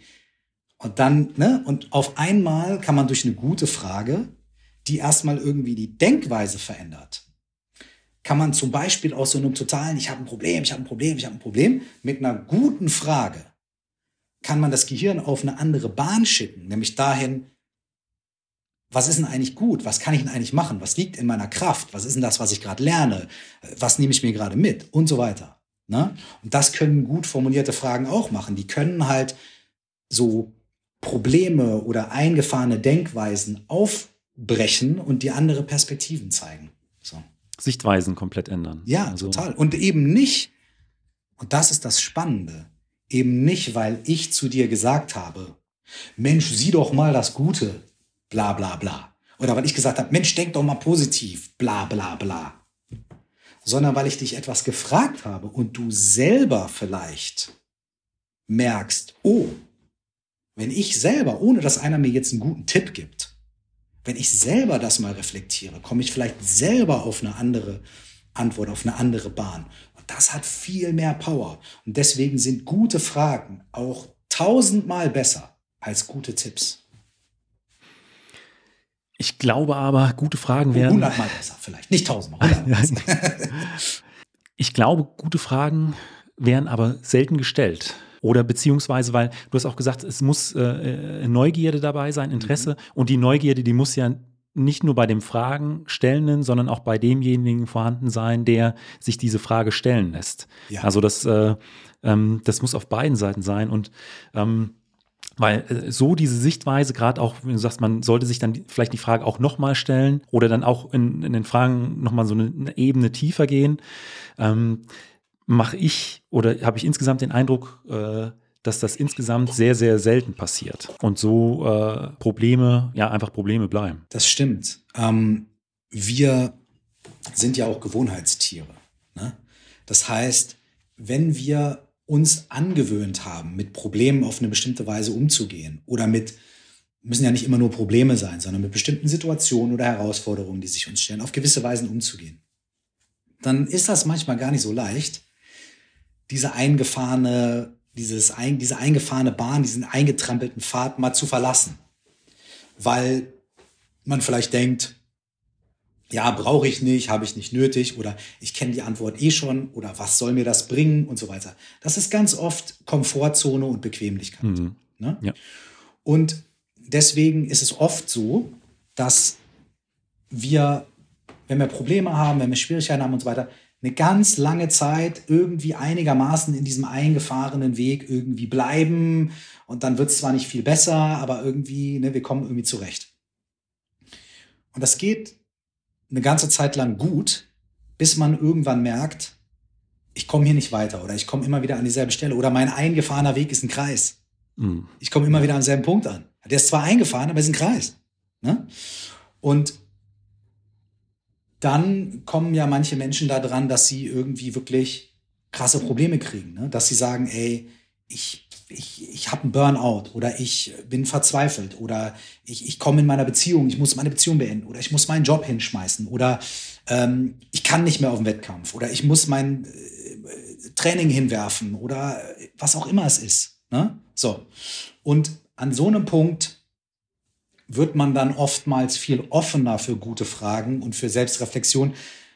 Und dann, ne, und auf einmal kann man durch eine gute Frage, die erstmal irgendwie die Denkweise verändert, kann man zum Beispiel aus so einem totalen, ich habe ein Problem, ich habe ein Problem, ich habe ein Problem, mit einer guten Frage kann man das Gehirn auf eine andere Bahn schicken, nämlich dahin, was ist denn eigentlich gut? Was kann ich denn eigentlich machen? Was liegt in meiner Kraft? Was ist denn das, was ich gerade lerne? Was nehme ich mir gerade mit? Und so weiter. Ne? Und das können gut formulierte Fragen auch machen. Die können halt so Probleme oder eingefahrene Denkweisen aufbrechen und die andere Perspektiven zeigen. So. Sichtweisen komplett ändern. Ja, also. total. Und eben nicht, und das ist das Spannende, eben nicht, weil ich zu dir gesagt habe, Mensch, sieh doch mal das Gute, bla bla bla. Oder weil ich gesagt habe, Mensch, denk doch mal positiv, bla bla bla. Sondern weil ich dich etwas gefragt habe und du selber vielleicht merkst, oh, wenn ich selber, ohne dass einer mir jetzt einen guten Tipp gibt, wenn ich selber das mal reflektiere, komme ich vielleicht selber auf eine andere Antwort, auf eine andere Bahn. Und das hat viel mehr Power. Und deswegen sind gute Fragen auch tausendmal besser als gute Tipps. Ich glaube aber, gute Fragen werden. Hundertmal besser, vielleicht. Nicht tausendmal. ich glaube, gute Fragen werden aber selten gestellt. Oder beziehungsweise, weil du hast auch gesagt, es muss äh, Neugierde dabei sein, Interesse. Mhm. Und die Neugierde, die muss ja nicht nur bei dem Fragenstellenden, sondern auch bei demjenigen vorhanden sein, der sich diese Frage stellen lässt. Ja. Also das, äh, ähm, das muss auf beiden Seiten sein. Und ähm, weil äh, so diese Sichtweise, gerade auch, wenn du sagst, man sollte sich dann vielleicht die Frage auch nochmal stellen oder dann auch in, in den Fragen nochmal so eine, eine, Ebene tiefer gehen, ähm, mache ich oder habe ich insgesamt den Eindruck, äh, dass das insgesamt sehr, sehr selten passiert und so äh, Probleme, ja, einfach Probleme bleiben. Das stimmt. Ähm, wir sind ja auch Gewohnheitstiere. Ne? Das heißt, wenn wir uns angewöhnt haben, mit Problemen auf eine bestimmte Weise umzugehen oder mit, müssen ja nicht immer nur Probleme sein, sondern mit bestimmten Situationen oder Herausforderungen, die sich uns stellen, auf gewisse Weisen umzugehen, dann ist das manchmal gar nicht so leicht, diese eingefahrene, dieses, diese eingefahrene Bahn, diesen eingetrampelten Pfad mal zu verlassen. Weil man vielleicht denkt, ja, brauche ich nicht, habe ich nicht nötig oder ich kenne die Antwort eh schon oder was soll mir das bringen und so weiter. Das ist ganz oft Komfortzone und Bequemlichkeit. Mhm. Ne? Ja. Und deswegen ist es oft so, dass wir, wenn wir Probleme haben, wenn wir Schwierigkeiten haben und so weiter, eine ganz lange Zeit irgendwie einigermaßen in diesem eingefahrenen Weg irgendwie bleiben und dann wird es zwar nicht viel besser, aber irgendwie, ne, wir kommen irgendwie zurecht. Und das geht eine ganze Zeit lang gut, bis man irgendwann merkt, ich komme hier nicht weiter oder ich komme immer wieder an dieselbe Stelle oder mein eingefahrener Weg ist ein Kreis. Mhm. Ich komme immer wieder am selben Punkt an. Der ist zwar eingefahren, aber es ist ein Kreis. Ne? Und dann kommen ja manche Menschen da dran, dass sie irgendwie wirklich krasse Probleme kriegen. Ne? Dass sie sagen, ey, ich ich, ich habe einen Burnout oder ich bin verzweifelt oder ich, ich komme in meiner Beziehung, ich muss meine Beziehung beenden oder ich muss meinen Job hinschmeißen oder ähm, ich kann nicht mehr auf den Wettkampf oder ich muss mein äh, Training hinwerfen oder was auch immer es ist. Ne? So. Und an so einem Punkt wird man dann oftmals viel offener für gute Fragen und für Selbstreflexion,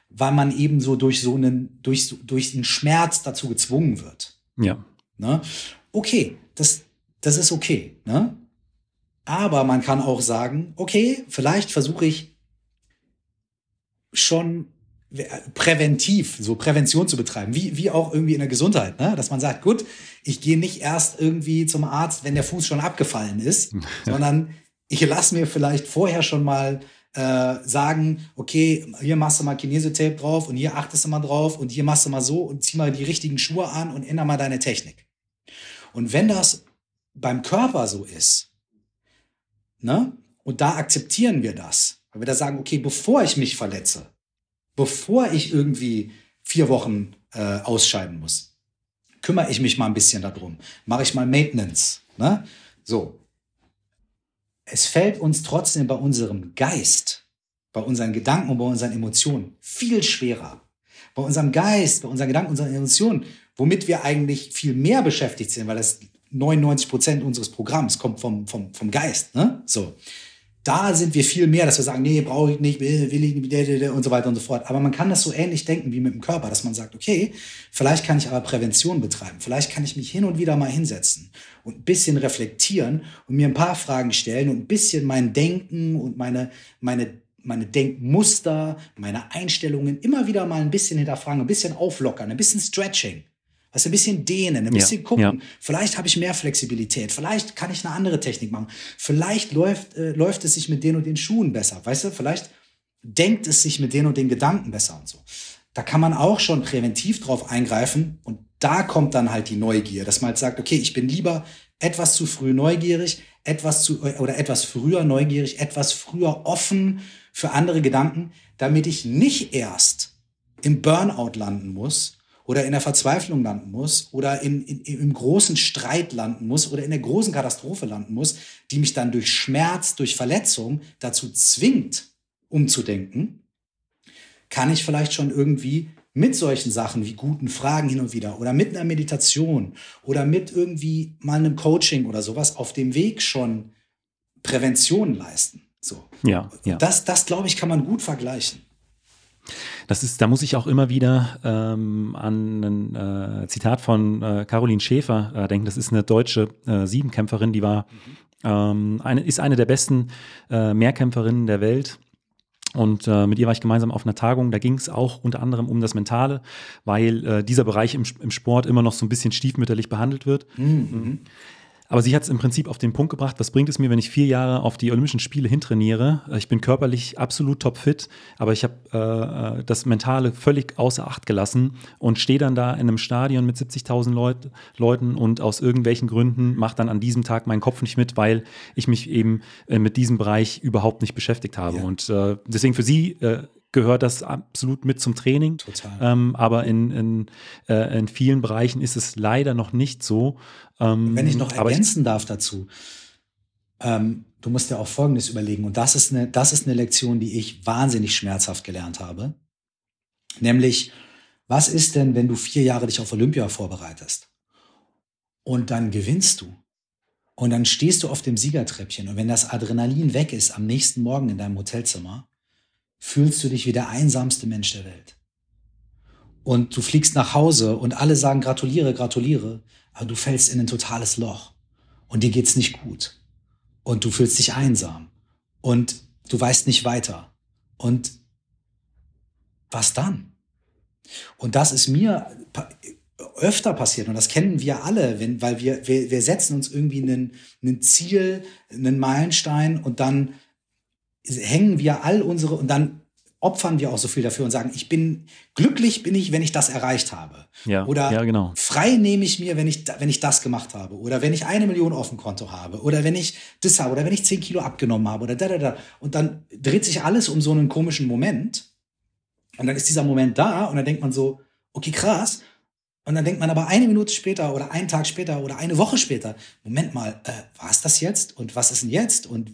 weil man eben so durch so einen, durch, durch den Schmerz dazu gezwungen wird. Ja. Ne? okay, das, das ist okay. Ne? Aber man kann auch sagen, okay, vielleicht versuche ich schon präventiv, so Prävention zu betreiben, wie, wie auch irgendwie in der Gesundheit, ne? dass man sagt, gut, ich gehe nicht erst irgendwie zum Arzt, wenn der Fuß schon abgefallen ist, sondern ich lasse mir vielleicht vorher schon mal äh, sagen, okay, hier machst du mal Kinesiotape drauf und hier achtest du mal drauf und hier machst du mal so und zieh mal die richtigen Schuhe an und änder mal deine Technik. Und wenn das beim Körper so ist, ne, und da akzeptieren wir das, weil wir da sagen, okay, bevor ich mich verletze, bevor ich irgendwie vier Wochen äh, ausscheiden muss, kümmere ich mich mal ein bisschen darum, mache ich mal Maintenance, ne? So. Es fällt uns trotzdem bei unserem Geist, bei unseren Gedanken und bei unseren Emotionen viel schwerer. Bei unserem Geist, bei unseren Gedanken, unseren Emotionen womit wir eigentlich viel mehr beschäftigt sind, weil das 99 Prozent unseres Programms kommt vom, vom, vom Geist. Ne? So. Da sind wir viel mehr, dass wir sagen, nee, brauche ich nicht, will, ich nicht, und so weiter und so fort. Aber man kann das so ähnlich denken wie mit dem Körper, dass man sagt, okay, vielleicht kann ich aber Prävention betreiben. Vielleicht kann ich mich hin und wieder mal hinsetzen und ein bisschen reflektieren und mir ein paar Fragen stellen und ein bisschen mein Denken und meine, meine meine Denkmuster, meine Einstellungen immer wieder mal ein bisschen hinterfragen, ein bisschen auflockern, ein bisschen Stretching. Also ein bisschen dehnen, ein bisschen ja, gucken. Ja. Vielleicht habe ich mehr Flexibilität. Vielleicht kann ich eine andere Technik machen. Vielleicht läuft, äh, läuft es sich mit den und den Schuhen besser. Weißt du, vielleicht denkt es sich mit den und den Gedanken besser und so. Da kann man auch schon präventiv drauf eingreifen. Und da kommt dann halt die Neugier, dass man halt sagt, okay, ich bin lieber etwas zu früh neugierig, etwas zu oder etwas früher neugierig, etwas früher offen für andere Gedanken, damit ich nicht erst im Burnout landen muss oder in der Verzweiflung landen muss oder in, in, im großen Streit landen muss oder in der großen Katastrophe landen muss, die mich dann durch Schmerz, durch Verletzung dazu zwingt, umzudenken, kann ich vielleicht schon irgendwie mit solchen Sachen wie guten Fragen hin und wieder oder mit einer Meditation oder mit irgendwie mal einem Coaching oder sowas auf dem Weg schon Prävention leisten. So. Ja, ja. Das, das glaube ich, kann man gut vergleichen. Das ist, da muss ich auch immer wieder ähm, an ein äh, Zitat von äh, Caroline Schäfer äh, denken. Das ist eine deutsche äh, Siebenkämpferin, die war ähm, eine, ist eine der besten äh, Mehrkämpferinnen der Welt und äh, mit ihr war ich gemeinsam auf einer Tagung. Da ging es auch unter anderem um das Mentale, weil äh, dieser Bereich im, im, Sport immer noch so ein bisschen stiefmütterlich behandelt wird. Mhm. Aber sie hat es im Prinzip auf den Punkt gebracht, was bringt es mir, wenn ich vier Jahre auf die Olympischen Spiele hintrainiere? Äh, ich bin körperlich absolut topfit, aber ich habe äh, äh, das Mentale völlig außer Acht gelassen und stehe dann da in einem Stadion mit 70.000 Leut Leuten und aus irgendwelchen Gründen macht dann an diesem Tag meinen Kopf nicht mit, weil ich mich eben äh, mit diesem Bereich überhaupt nicht beschäftigt habe. Ja. Und äh, deswegen für sie äh, gehört das absolut mit zum Training. Total. Ähm, aber in, in, äh, in vielen Bereichen ist es leider noch nicht so. Ähm, Wenn ich noch ergänzen ich, darf dazu, ähm, du musst dir auch Folgendes überlegen, und das ist, eine, das ist eine Lektion, die ich wahnsinnig schmerzhaft gelernt habe. Nämlich, was ist denn, wenn du vier Jahre dich auf Olympia vorbereitest und dann gewinnst du? Und dann stehst du auf dem Siegertreppchen und wenn das Adrenalin weg ist am nächsten Morgen in deinem Hotelzimmer, fühlst du dich wie der einsamste Mensch der Welt. Und du fliegst nach Hause und alle sagen gratuliere, gratuliere, aber du fällst in ein totales Loch und dir geht's nicht gut und du fühlst dich einsam und du weißt nicht weiter. Und was dann? Und das ist mir öfter passiert und das kennen wir alle, wenn, weil wir, wir, wir setzen uns irgendwie einen, einen Ziel, einen Meilenstein und dann hängen wir all unsere und dann opfern wir auch so viel dafür und sagen, ich bin glücklich bin ich, wenn ich das erreicht habe. Ja, oder ja, genau. frei nehme ich mir, wenn ich, wenn ich das gemacht habe. Oder wenn ich eine Million auf dem Konto habe. Oder wenn ich das habe. Oder wenn ich zehn Kilo abgenommen habe. Oder da, da, da. Und dann dreht sich alles um so einen komischen Moment. Und dann ist dieser Moment da und dann denkt man so, okay, krass. Und dann denkt man aber eine Minute später oder einen Tag später oder eine Woche später, Moment mal, äh, war es das jetzt? Und was ist denn jetzt? Und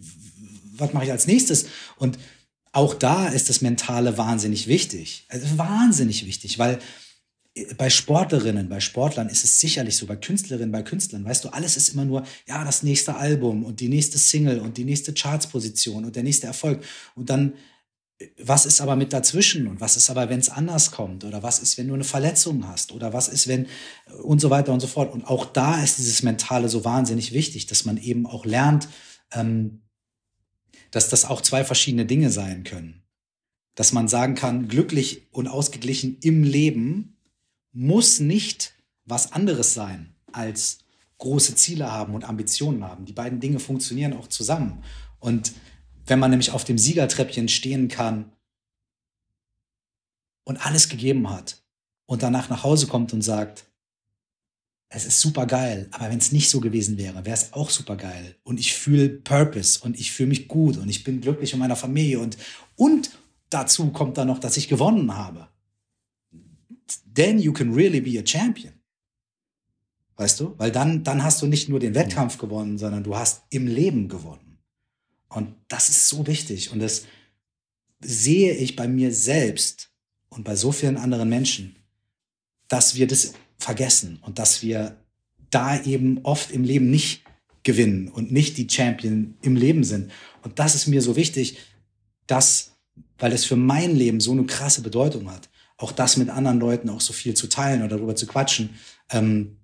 was mache ich als nächstes? Und auch da ist das Mentale wahnsinnig wichtig. Also wahnsinnig wichtig, weil äh, bei Sportlerinnen, bei Sportlern ist es sicherlich so, bei Künstlerinnen, bei Künstlern, weißt du, alles ist immer nur, ja, das nächste Album und die nächste Single und die nächste Chartsposition und der nächste Erfolg. Und dann, äh, was ist aber mit dazwischen und was ist aber, wenn es anders kommt oder was ist, wenn du eine Verletzung hast oder was ist, wenn äh, und so weiter und so fort. Und auch da ist dieses Mentale so wahnsinnig wichtig, dass man eben auch lernt, ähm, dass das auch zwei verschiedene Dinge sein können. Dass man sagen kann, glücklich und ausgeglichen im Leben muss nicht was anderes sein als große Ziele haben und Ambitionen haben. Die beiden Dinge funktionieren auch zusammen. Und wenn man nämlich auf dem Siegertreppchen stehen kann und alles gegeben hat und danach nach Hause kommt und sagt, es ist super geil, aber wenn es nicht so gewesen wäre, wäre es auch super geil. Und ich fühle Purpose und ich fühle mich gut und ich bin glücklich in meiner Familie und, und dazu kommt dann noch, dass ich gewonnen habe. Then you can really be a champion. Weißt du? Weil dann, dann hast du nicht nur den Wettkampf gewonnen, sondern du hast im Leben gewonnen. Und das ist so wichtig. Und das sehe ich bei mir selbst und bei so vielen anderen Menschen, dass wir das vergessen und dass wir da eben oft im Leben nicht gewinnen und nicht die Champion im Leben sind. Und das ist mir so wichtig, dass, weil es für mein Leben so eine krasse Bedeutung hat, auch das mit anderen Leuten auch so viel zu teilen oder darüber zu quatschen, ähm,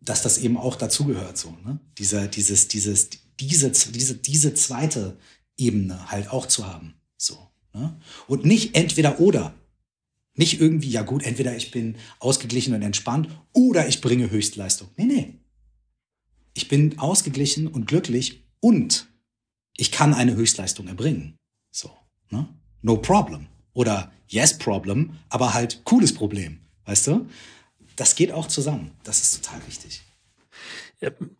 dass das eben auch dazugehört, so, ne? Dieser, dieses, dieses, diese, diese, diese zweite Ebene halt auch zu haben, so, ne? Und nicht entweder oder. Nicht irgendwie, ja gut, entweder ich bin ausgeglichen und entspannt oder ich bringe Höchstleistung. Nee, nee. Ich bin ausgeglichen und glücklich und ich kann eine Höchstleistung erbringen. So, ne? No problem. Oder yes problem, aber halt cooles Problem. Weißt du? das geht auch zusammen. Das ist total wichtig.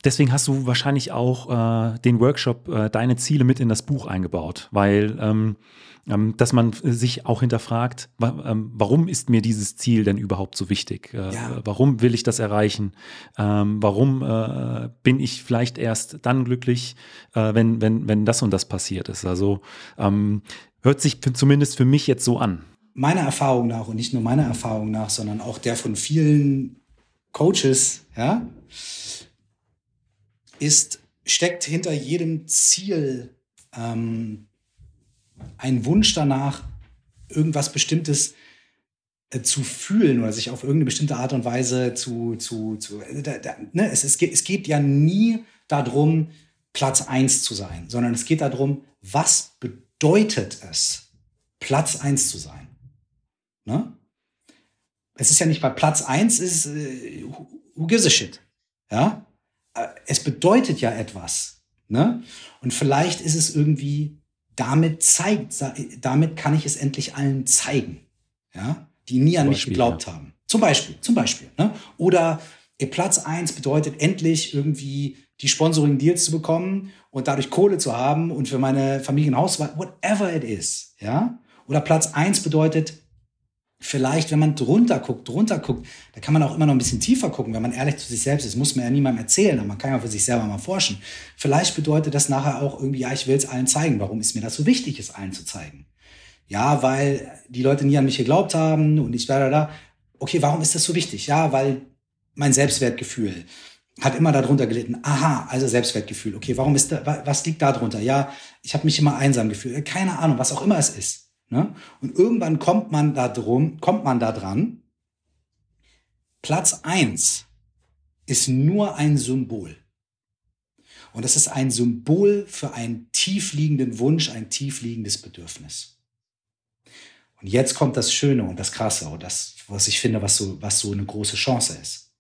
Deswegen hast du wahrscheinlich auch äh, den Workshop äh, Deine Ziele mit in das Buch eingebaut, weil ähm, ähm, dass man sich auch hinterfragt, wa ähm, warum ist mir dieses Ziel denn überhaupt so wichtig? Äh, ja. Warum will ich das erreichen? Ähm, warum äh, bin ich vielleicht erst dann glücklich, äh, wenn, wenn, wenn das und das passiert ist? Also ähm, hört sich zumindest für mich jetzt so an. Meiner Erfahrung nach und nicht nur meiner Erfahrung nach, sondern auch der von vielen Coaches, ja, ist, steckt hinter jedem Ziel ähm, ein Wunsch danach, irgendwas Bestimmtes äh, zu fühlen oder sich auf irgendeine bestimmte Art und Weise zu, zu, zu äh, da, da, ne? es, es, geht, es geht ja nie darum, Platz eins zu sein, sondern es geht darum, was bedeutet es, Platz eins zu sein. Ne? Es ist ja nicht bei Platz eins ist, äh, who gives a shit? Ja? Äh, es bedeutet ja etwas. Ne? Und vielleicht ist es irgendwie, damit zeigt, damit kann ich es endlich allen zeigen, ja? die nie an mich geglaubt ja. haben. Zum Beispiel, zum Beispiel. Ne? Oder Platz eins bedeutet endlich irgendwie die Sponsoring-Deals zu bekommen und dadurch Kohle zu haben und für meine Familie ein Haus, whatever it is. Ja? Oder Platz eins bedeutet, vielleicht, wenn man drunter guckt, drunter guckt, da kann man auch immer noch ein bisschen tiefer gucken, wenn man ehrlich zu sich selbst ist, muss man ja niemandem erzählen, aber man kann ja für sich selber mal forschen. Vielleicht bedeutet das nachher auch irgendwie, ja, ich will es allen zeigen. Warum ist mir das so wichtig, es allen zu zeigen? Ja, weil die Leute nie an mich geglaubt haben und ich da, da, da. Okay, warum ist das so wichtig? Ja, weil mein Selbstwertgefühl hat immer darunter gelitten. Aha, also Selbstwertgefühl. Okay, warum ist da, was liegt da drunter? Ja, ich habe mich immer einsam gefühlt. Keine Ahnung, was auch immer es ist. Ne? Und irgendwann kommt man da drum, kommt man da dran. Platz eins ist nur ein Symbol. Und es ist ein Symbol für einen tiefliegenden Wunsch, ein tiefliegendes Bedürfnis. Und jetzt kommt das Schöne und das Krasse und das, was ich finde, was so, was so eine große Chance ist.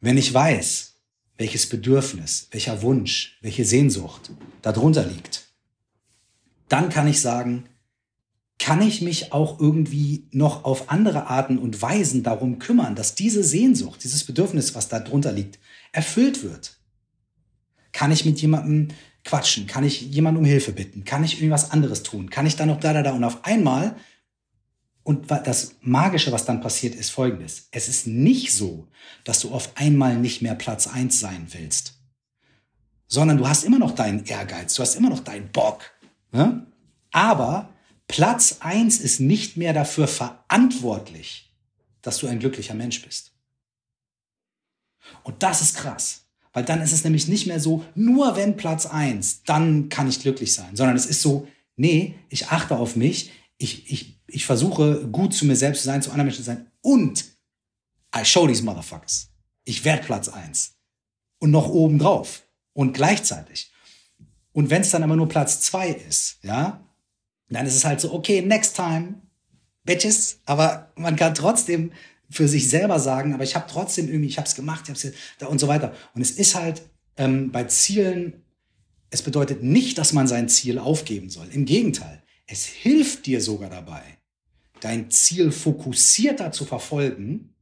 Wenn ich weiß, welches Bedürfnis, welcher Wunsch, welche Sehnsucht darunter liegt, dann kann ich sagen, kann ich mich auch irgendwie noch auf andere Arten und Weisen darum kümmern, dass diese Sehnsucht, dieses Bedürfnis, was da drunter liegt, erfüllt wird? Kann ich mit jemandem quatschen? Kann ich jemanden um Hilfe bitten? Kann ich irgendwas anderes tun? Kann ich dann noch da, da, da? Und auf einmal, und das Magische, was dann passiert, ist folgendes. Es ist nicht so, dass du auf einmal nicht mehr Platz eins sein willst, sondern du hast immer noch deinen Ehrgeiz, du hast immer noch deinen Bock. Ne? Aber Platz eins ist nicht mehr dafür verantwortlich, dass du ein glücklicher Mensch bist. Und das ist krass, weil dann ist es nämlich nicht mehr so, nur wenn Platz eins, dann kann ich glücklich sein, sondern es ist so, nee, ich achte auf mich, ich, ich, ich versuche gut zu mir selbst zu sein, zu anderen Menschen zu sein und I show these motherfuckers. Ich werde Platz eins und noch oben drauf und gleichzeitig. Und wenn es dann aber nur Platz zwei ist, ja, dann ist es halt so, okay, next time, bitches. Aber man kann trotzdem für sich selber sagen, aber ich habe trotzdem irgendwie, ich habe es gemacht, ich habe es da und so weiter. Und es ist halt ähm, bei Zielen, es bedeutet nicht, dass man sein Ziel aufgeben soll. Im Gegenteil, es hilft dir sogar dabei, dein Ziel fokussierter zu verfolgen,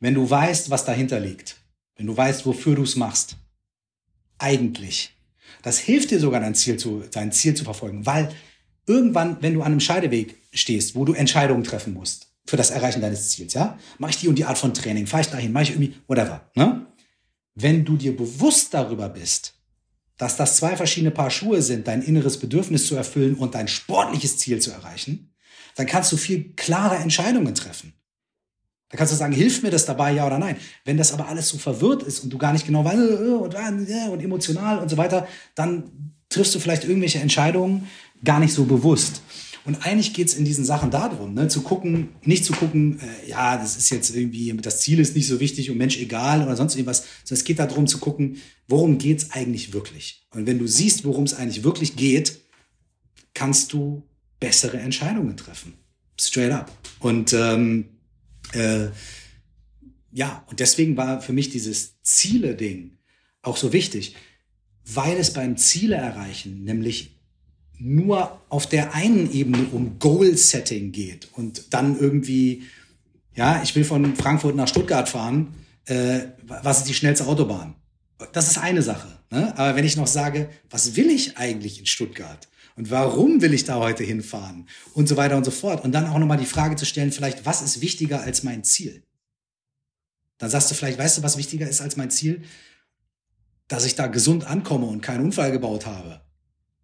wenn du weißt, was dahinter liegt, wenn du weißt, wofür du es machst. Eigentlich. Das hilft dir sogar, dein Ziel zu, dein Ziel zu verfolgen, weil irgendwann, wenn du an einem Scheideweg stehst, wo du Entscheidungen treffen musst für das Erreichen deines Ziels, ja, mache ich die und die Art von Training, fahre ich dahin, mache ich irgendwie, whatever, ne? Wenn du dir bewusst darüber bist, dass das zwei verschiedene Paar Schuhe sind, dein inneres Bedürfnis zu erfüllen und dein sportliches Ziel zu erreichen, dann kannst du viel klare Entscheidungen treffen. Da kannst du sagen, hilft mir das dabei, ja oder nein. Wenn das aber alles so verwirrt ist und du gar nicht genau weißt äh, und, äh, und emotional und so weiter, dann triffst du vielleicht irgendwelche Entscheidungen gar nicht so bewusst. Und eigentlich geht's in diesen Sachen darum, ne, zu gucken, nicht zu gucken, äh, ja, das ist jetzt irgendwie, das Ziel ist nicht so wichtig und Mensch, egal oder sonst irgendwas, sondern es geht darum zu gucken, worum geht's eigentlich wirklich. Und wenn du siehst, worum es eigentlich wirklich geht, kannst du bessere Entscheidungen treffen. Straight up. Und ähm, äh, ja, und deswegen war für mich dieses Ziele-Ding auch so wichtig, weil es beim Ziele erreichen nämlich nur auf der einen Ebene um Goal-Setting geht und dann irgendwie Ja, ich will von Frankfurt nach Stuttgart fahren. Äh, was ist die schnellste Autobahn? Das ist eine Sache. Ne? Aber wenn ich noch sage, was will ich eigentlich in Stuttgart? Und warum will ich da heute hinfahren? Und so weiter und so fort. Und dann auch nochmal die Frage zu stellen, vielleicht, was ist wichtiger als mein Ziel? Dann sagst du vielleicht, weißt du, was wichtiger ist als mein Ziel? Dass ich da gesund ankomme und keinen Unfall gebaut habe.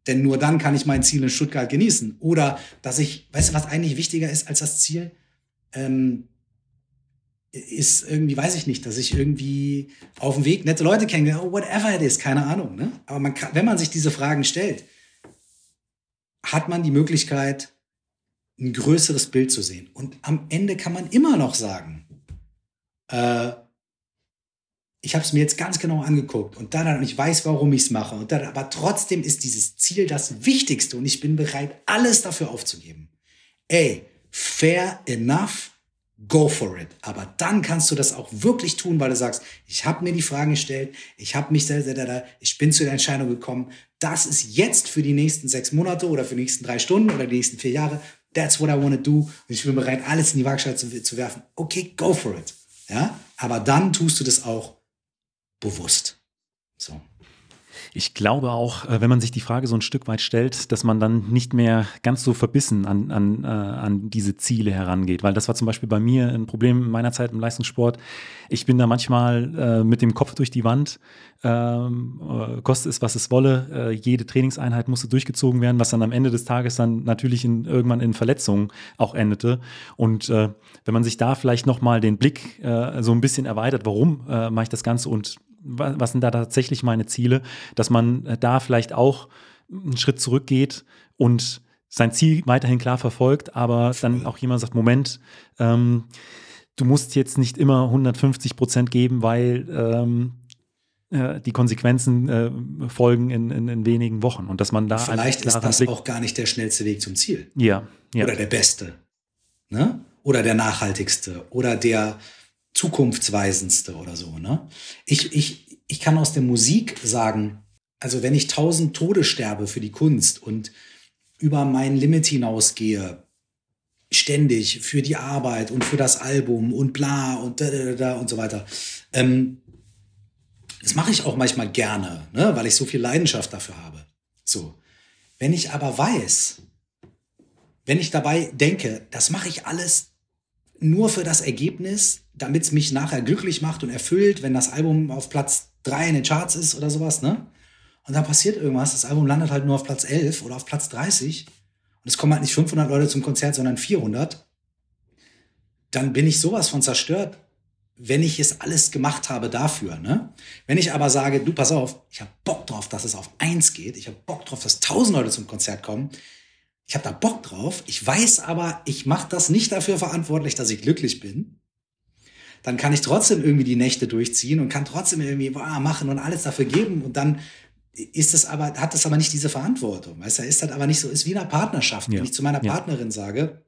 Denn nur dann kann ich mein Ziel in Stuttgart genießen. Oder dass ich, weißt du, was eigentlich wichtiger ist als das Ziel? Ähm, ist irgendwie, weiß ich nicht, dass ich irgendwie auf dem Weg nette Leute kenne, oh, whatever it is, keine Ahnung. Ne? Aber man kann, wenn man sich diese Fragen stellt, hat man die Möglichkeit, ein größeres Bild zu sehen. Und am Ende kann man immer noch sagen, äh, ich habe es mir jetzt ganz genau angeguckt und dann und ich weiß, warum ich es mache. Und dann, aber trotzdem ist dieses Ziel das Wichtigste und ich bin bereit, alles dafür aufzugeben. Ey, fair enough go for it. Aber dann kannst du das auch wirklich tun, weil du sagst, ich habe mir die Fragen gestellt, ich habe mich, ich bin zu der Entscheidung gekommen, das ist jetzt für die nächsten sechs Monate oder für die nächsten drei Stunden oder die nächsten vier Jahre, that's what I want to do. Und ich bin bereit, alles in die Waagschale zu, zu werfen. Okay, go for it. Ja, aber dann tust du das auch bewusst. So. Ich glaube auch, äh, wenn man sich die Frage so ein Stück weit stellt, dass man dann nicht mehr ganz so verbissen an, an, äh, an diese Ziele herangeht. Weil das war zum Beispiel bei mir ein Problem in meiner Zeit im Leistungssport. Ich bin da manchmal äh, mit dem Kopf durch die Wand, ähm, äh, koste es, was es wolle. Äh, jede Trainingseinheit musste durchgezogen werden, was dann am Ende des Tages dann natürlich in, irgendwann in Verletzungen auch endete. Und wenn man sich da vielleicht nochmal den Blick so ein bisschen erweitert, warum mache ich das Ganze und was sind da tatsächlich meine Ziele, dass man äh, da vielleicht auch einen Schritt zurückgeht und sein Ziel weiterhin klar verfolgt, aber dann auch jemand sagt, Moment, ähm, du musst jetzt nicht immer 150 Prozent geben, weil ähm, äh, die Konsequenzen äh, folgen in, in, in, wenigen Wochen und dass man da vielleicht ist das Blick auch gar nicht der schnellste Weg zum Ziel. Ja, ja. Oder der beste, ne? Oder der nachhaltigste oder der zukunftsweisendste oder so. Ne? Ich, ich, ich kann aus der Musik sagen, also wenn ich tausend Tode sterbe für die Kunst und über mein Limit hinausgehe, ständig für die Arbeit und für das Album und bla und da, da, da und so weiter. Ähm, das mache ich auch manchmal gerne, ne, weil ich so viel Leidenschaft dafür habe. So. Wenn ich aber weiß, wenn ich dabei denke, das mache ich alles nur für das Ergebnis, damit es mich nachher glücklich macht und erfüllt, wenn das Album auf Platz 3 in den Charts ist oder sowas, ne? Und dann passiert irgendwas, das Album landet halt nur auf Platz 11 oder auf Platz 30 und es kommen halt nicht 500 Leute zum Konzert, sondern 400. Dann bin ich sowas von zerstört, wenn ich es alles gemacht habe dafür, ne? Wenn ich aber sage, du pass auf, ich habe Bock drauf, dass es auf 1 geht, ich habe Bock drauf, dass 1000 Leute zum Konzert kommen, ich habe da Bock drauf, ich weiß aber, ich mache das nicht dafür verantwortlich, dass ich glücklich bin, dann kann ich trotzdem irgendwie die Nächte durchziehen und kann trotzdem irgendwie boah, machen und alles dafür geben und dann ist es aber, hat das aber nicht diese Verantwortung. Weißt du, ist das aber nicht so, ist wie in einer Partnerschaft. Ja. Wenn ich zu meiner Partnerin sage,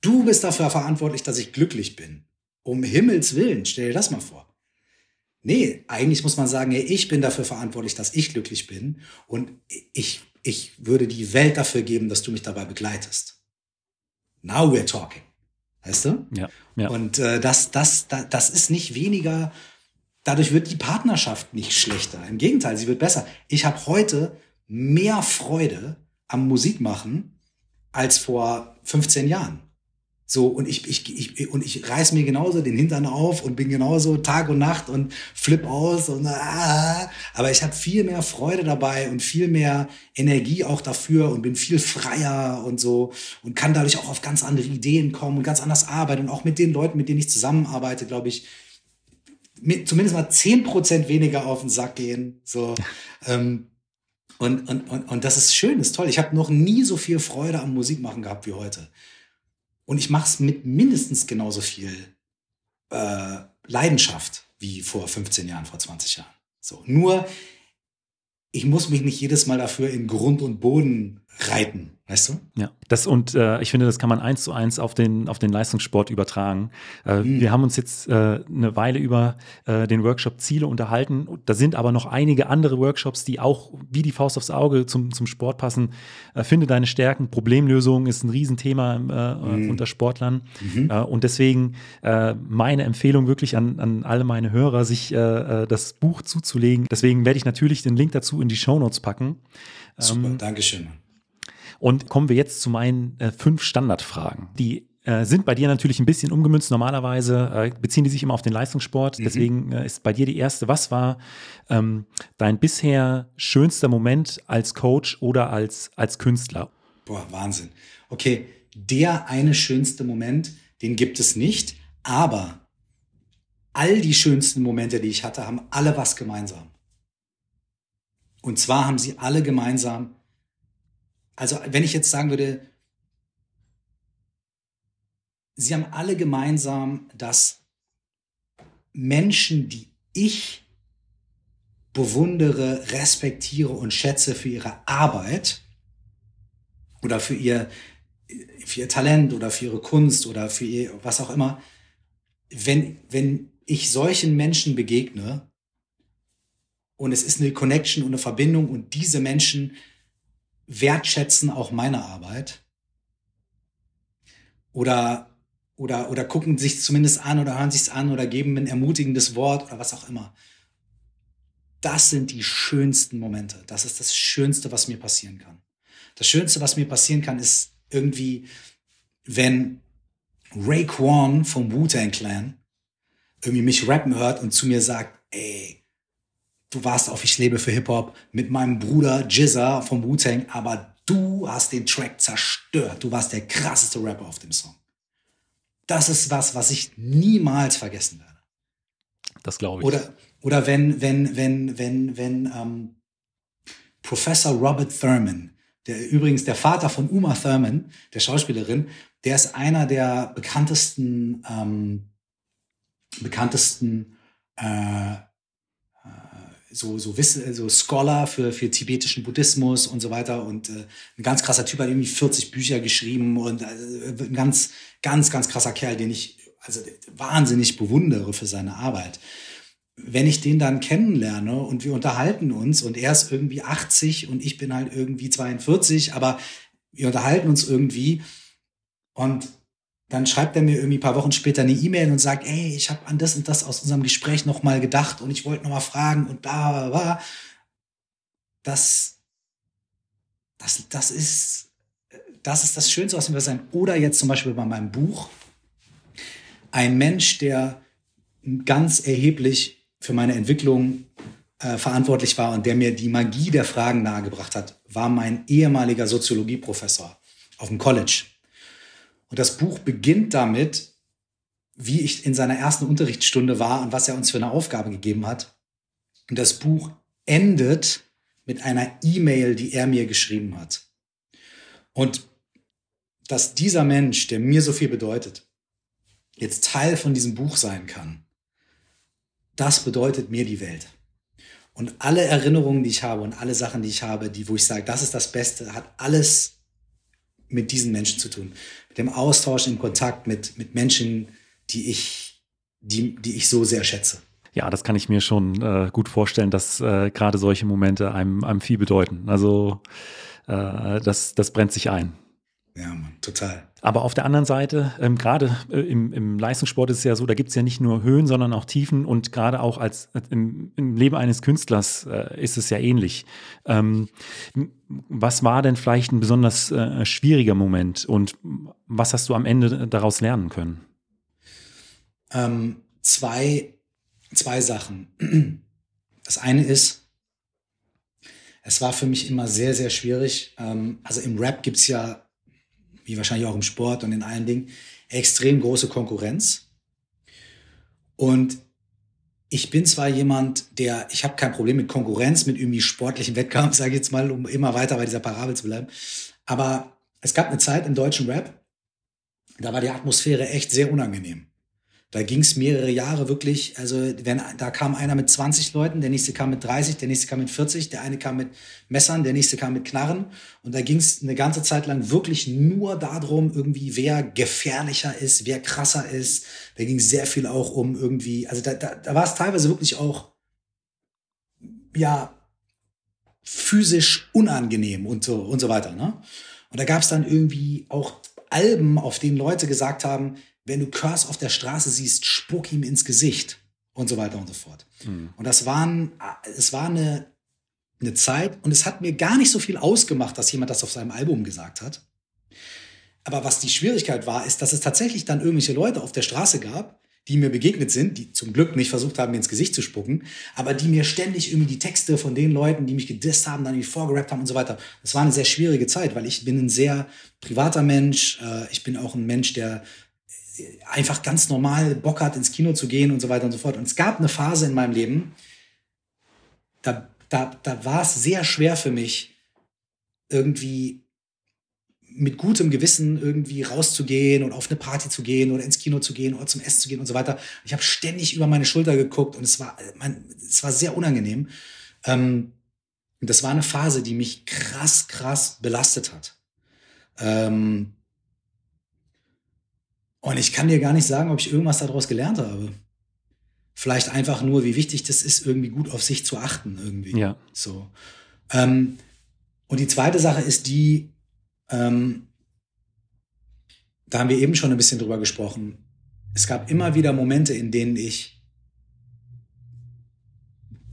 du bist dafür verantwortlich, dass ich glücklich bin. Um Himmels Willen, stell dir das mal vor. Nee, eigentlich muss man sagen, ich bin dafür verantwortlich, dass ich glücklich bin und ich ich würde die Welt dafür geben, dass du mich dabei begleitest. Now we're talking. Weißt du? Ja. ja. Und äh, das, das, das, das ist nicht weniger, dadurch wird die Partnerschaft nicht schlechter. Im Gegenteil, sie wird besser. Ich habe heute mehr Freude am Musikmachen als vor 15 Jahren. So, und ich, ich, ich, und ich reiß mir genauso den Hintern auf und bin genauso Tag und Nacht und flip aus und ah, aber ich habe viel mehr Freude dabei und viel mehr Energie auch dafür und bin viel freier und so und kann dadurch auch auf ganz andere Ideen kommen und ganz anders arbeiten und auch mit den Leuten, mit denen ich zusammenarbeite, glaube ich, mit zumindest mal zehn Prozent weniger auf den Sack gehen. So. ähm, und, und, und, und das ist schön, ist toll. Ich habe noch nie so viel Freude am Musikmachen gehabt wie heute. Und ich mache es mit mindestens genauso viel äh, Leidenschaft wie vor 15 Jahren, vor 20 Jahren. So, nur ich muss mich nicht jedes Mal dafür in Grund und Boden reiten. Weißt du? Ja, das und äh, ich finde, das kann man eins zu eins auf den, auf den Leistungssport übertragen. Äh, mhm. Wir haben uns jetzt äh, eine Weile über äh, den Workshop Ziele unterhalten. Da sind aber noch einige andere Workshops, die auch wie die Faust aufs Auge zum, zum Sport passen. Äh, finde deine Stärken. Problemlösung ist ein Riesenthema äh, mhm. unter Sportlern. Mhm. Äh, und deswegen äh, meine Empfehlung wirklich an, an alle meine Hörer, sich äh, äh das Buch zuzulegen. Deswegen werde ich natürlich den Link dazu in die Show Notes packen. Super, ähm, Dankeschön. Und kommen wir jetzt zu meinen äh, fünf Standardfragen. Die äh, sind bei dir natürlich ein bisschen umgemünzt. Normalerweise äh, beziehen die sich immer auf den Leistungssport. Mhm. Deswegen äh, ist bei dir die erste. Was war ähm, dein bisher schönster Moment als Coach oder als, als Künstler? Boah, Wahnsinn. Okay, der eine schönste Moment, den gibt es nicht, aber all die schönsten Momente, die ich hatte, haben alle was gemeinsam. Und zwar haben sie alle gemeinsam also wenn ich jetzt sagen würde, sie haben alle gemeinsam, dass Menschen, die ich bewundere, respektiere und schätze für ihre Arbeit oder für ihr, für ihr Talent oder für ihre Kunst oder für ihr, was auch immer, wenn, wenn ich solchen Menschen begegne und es ist eine Connection und eine Verbindung und diese Menschen wertschätzen auch meine Arbeit oder oder oder gucken sich zumindest an oder hören sich's an oder geben ein ermutigendes Wort oder was auch immer. Das sind die schönsten Momente. Das ist das Schönste, was mir passieren kann. Das Schönste, was mir passieren kann, ist irgendwie, wenn Ray Kwan vom Wu-Tang Clan irgendwie mich rappen hört und zu mir sagt, ey, du warst auf Ich lebe für Hip-Hop mit meinem Bruder Jizza vom Wu-Tang, aber du hast den Track zerstört. Du warst der krasseste Rapper auf dem Song. Das ist was, was ich niemals vergessen werde. Das glaube ich. Oder, oder wenn, wenn, wenn, wenn, wenn ähm, Professor Robert Thurman, der übrigens der Vater von Uma Thurman, der Schauspielerin, der ist einer der bekanntesten, ähm, bekanntesten äh, so, so, Wissen, so Scholar für, für tibetischen Buddhismus und so weiter und äh, ein ganz krasser Typ, hat irgendwie 40 Bücher geschrieben und äh, ein ganz, ganz, ganz krasser Kerl, den ich also wahnsinnig bewundere für seine Arbeit. Wenn ich den dann kennenlerne und wir unterhalten uns und er ist irgendwie 80 und ich bin halt irgendwie 42, aber wir unterhalten uns irgendwie und dann schreibt er mir irgendwie ein paar Wochen später eine E-Mail und sagt, ey, ich habe an das und das aus unserem Gespräch nochmal gedacht und ich wollte nochmal fragen und bla bla bla. Das, das, das ist, das ist das Schönste, was mir sein. Oder jetzt zum Beispiel bei meinem Buch. Ein Mensch, der ganz erheblich für meine Entwicklung äh, verantwortlich war und der mir die Magie der Fragen nahegebracht hat, war mein ehemaliger Soziologieprofessor auf dem College. Und das Buch beginnt damit, wie ich in seiner ersten Unterrichtsstunde war und was er uns für eine Aufgabe gegeben hat. Und das Buch endet mit einer E-Mail, die er mir geschrieben hat. Und dass dieser Mensch, der mir so viel bedeutet, jetzt Teil von diesem Buch sein kann, das bedeutet mir die Welt. Und alle Erinnerungen, die ich habe und alle Sachen, die ich habe, die, wo ich sage, das ist das Beste, hat alles mit diesen Menschen zu tun. Mit dem Austausch, im Kontakt mit, mit Menschen, die ich, die, die ich so sehr schätze. Ja, das kann ich mir schon äh, gut vorstellen, dass äh, gerade solche Momente einem, einem viel bedeuten. Also äh, das, das brennt sich ein. Ja, Mann, total. Aber auf der anderen Seite, ähm, gerade äh, im, im, Leistungssport ist es ja so, da gibt es ja nicht nur Höhen, sondern auch Tiefen und gerade auch als äh, im, im, Leben eines Künstlers äh, ist es ja ähnlich. Ähm, was war denn vielleicht ein besonders äh, schwieriger Moment und was hast du am Ende daraus lernen können? Ähm, zwei, zwei Sachen. Das eine ist, es war für mich immer sehr, sehr schwierig. Ähm, also im Rap gibt es ja wie wahrscheinlich auch im Sport und in allen Dingen, extrem große Konkurrenz. Und ich bin zwar jemand, der, ich habe kein Problem mit Konkurrenz, mit irgendwie sportlichem Wettkampf, sage ich jetzt mal, um immer weiter bei dieser Parabel zu bleiben. Aber es gab eine Zeit im deutschen Rap, da war die Atmosphäre echt sehr unangenehm. Da ging es mehrere Jahre wirklich, also wenn da kam einer mit 20 Leuten, der nächste kam mit 30, der nächste kam mit 40, der eine kam mit Messern, der nächste kam mit Knarren. Und da ging es eine ganze Zeit lang wirklich nur darum, irgendwie wer gefährlicher ist, wer krasser ist. Da ging es sehr viel auch um irgendwie, also da, da, da war es teilweise wirklich auch, ja, physisch unangenehm und so und so weiter. Ne? Und da gab es dann irgendwie auch Alben, auf denen Leute gesagt haben, wenn du Curse auf der Straße siehst, spuck ihm ins Gesicht und so weiter und so fort. Mhm. Und das waren, es war eine, eine Zeit und es hat mir gar nicht so viel ausgemacht, dass jemand das auf seinem Album gesagt hat. Aber was die Schwierigkeit war, ist, dass es tatsächlich dann irgendwelche Leute auf der Straße gab, die mir begegnet sind, die zum Glück nicht versucht haben, mir ins Gesicht zu spucken, aber die mir ständig irgendwie die Texte von den Leuten, die mich gedisst haben, dann irgendwie vorgerappt haben und so weiter. Das war eine sehr schwierige Zeit, weil ich bin ein sehr privater Mensch. Äh, ich bin auch ein Mensch, der einfach ganz normal Bock hat, ins Kino zu gehen und so weiter und so fort. Und es gab eine Phase in meinem Leben, da, da, da war es sehr schwer für mich, irgendwie mit gutem Gewissen irgendwie rauszugehen und auf eine Party zu gehen oder ins Kino zu gehen oder zum Essen zu gehen und so weiter. Ich habe ständig über meine Schulter geguckt und es war, mein, es war sehr unangenehm. Ähm, das war eine Phase, die mich krass, krass belastet hat. Ähm, und ich kann dir gar nicht sagen, ob ich irgendwas daraus gelernt habe. Vielleicht einfach nur, wie wichtig das ist, irgendwie gut auf sich zu achten, irgendwie. Ja. So. Ähm, und die zweite Sache ist die, ähm, da haben wir eben schon ein bisschen drüber gesprochen. Es gab immer wieder Momente, in denen ich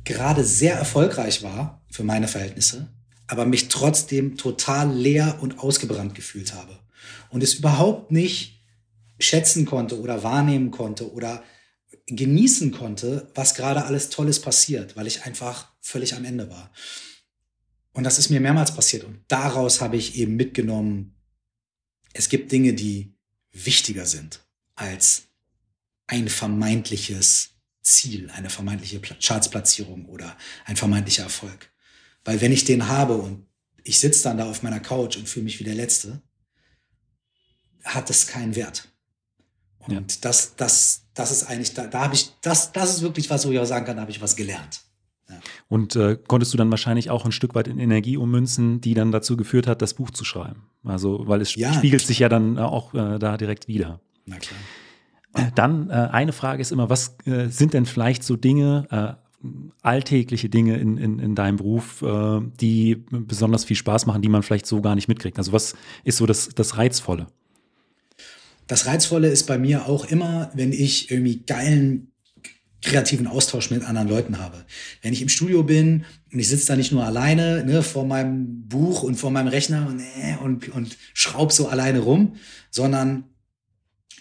gerade sehr erfolgreich war für meine Verhältnisse, aber mich trotzdem total leer und ausgebrannt gefühlt habe. Und es überhaupt nicht schätzen konnte oder wahrnehmen konnte oder genießen konnte, was gerade alles Tolles passiert, weil ich einfach völlig am Ende war. Und das ist mir mehrmals passiert. Und daraus habe ich eben mitgenommen, es gibt Dinge, die wichtiger sind als ein vermeintliches Ziel, eine vermeintliche Chartsplatzierung oder ein vermeintlicher Erfolg. Weil wenn ich den habe und ich sitze dann da auf meiner Couch und fühle mich wie der Letzte, hat es keinen Wert. Und ja. das, das, das ist eigentlich, da, da habe ich, das, das ist wirklich was, wo ich auch sagen kann, da habe ich was gelernt. Ja. Und äh, konntest du dann wahrscheinlich auch ein Stück weit in Energie ummünzen, die dann dazu geführt hat, das Buch zu schreiben? Also, weil es ja, spiegelt sich ja dann auch äh, da direkt wieder. Na klar. Äh, dann äh, eine Frage ist immer, was äh, sind denn vielleicht so Dinge, äh, alltägliche Dinge in, in, in deinem Beruf, die besonders viel Spaß machen, die man vielleicht so gar nicht mitkriegt? Also was ist so das, das Reizvolle? Das Reizvolle ist bei mir auch immer, wenn ich irgendwie geilen kreativen Austausch mit anderen Leuten habe. Wenn ich im Studio bin und ich sitze da nicht nur alleine ne, vor meinem Buch und vor meinem Rechner und, äh, und, und schraub so alleine rum, sondern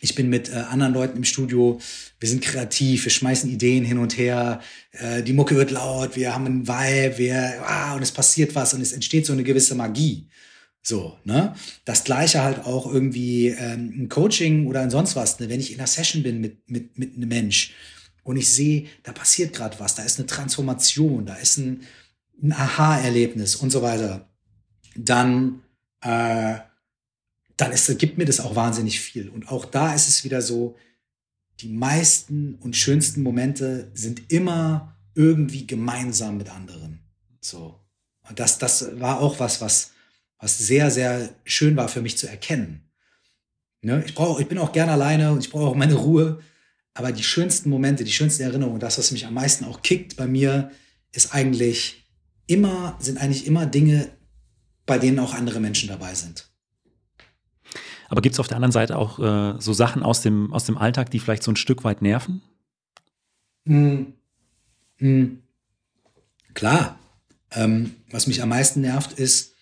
ich bin mit äh, anderen Leuten im Studio, wir sind kreativ, wir schmeißen Ideen hin und her, äh, die Mucke wird laut, wir haben einen Vibe, wir, ah, und es passiert was und es entsteht so eine gewisse Magie. So, ne? Das gleiche halt auch irgendwie ähm, ein Coaching oder ein sonst was. Ne? Wenn ich in einer Session bin mit, mit, mit einem Mensch und ich sehe, da passiert gerade was, da ist eine Transformation, da ist ein, ein Aha-Erlebnis und so weiter, dann, äh, dann ist, gibt mir das auch wahnsinnig viel. Und auch da ist es wieder so, die meisten und schönsten Momente sind immer irgendwie gemeinsam mit anderen. So. Und das, das war auch was, was, was sehr, sehr schön war für mich zu erkennen. Ne? Ich, brauch, ich bin auch gern alleine und ich brauche auch meine Ruhe. Aber die schönsten Momente, die schönsten Erinnerungen, das, was mich am meisten auch kickt bei mir, ist eigentlich immer, sind eigentlich immer Dinge, bei denen auch andere Menschen dabei sind. Aber gibt es auf der anderen Seite auch äh, so Sachen aus dem, aus dem Alltag, die vielleicht so ein Stück weit nerven? Hm. Hm. Klar. Ähm, was mich am meisten nervt, ist,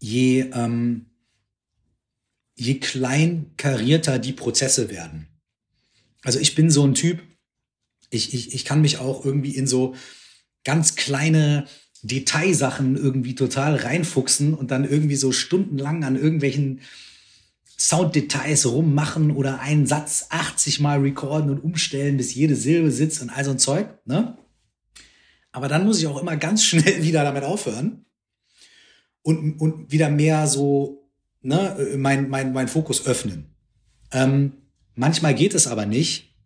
je, ähm, je kleinkarierter die Prozesse werden. Also ich bin so ein Typ, ich, ich, ich kann mich auch irgendwie in so ganz kleine Detailsachen irgendwie total reinfuchsen und dann irgendwie so stundenlang an irgendwelchen Sounddetails rummachen oder einen Satz 80 Mal recorden und umstellen, bis jede Silbe sitzt und all so ein Zeug. Ne? Aber dann muss ich auch immer ganz schnell wieder damit aufhören und, und wieder mehr so ne, mein, mein, mein Fokus öffnen. Ähm, Manchmal geht es aber nicht.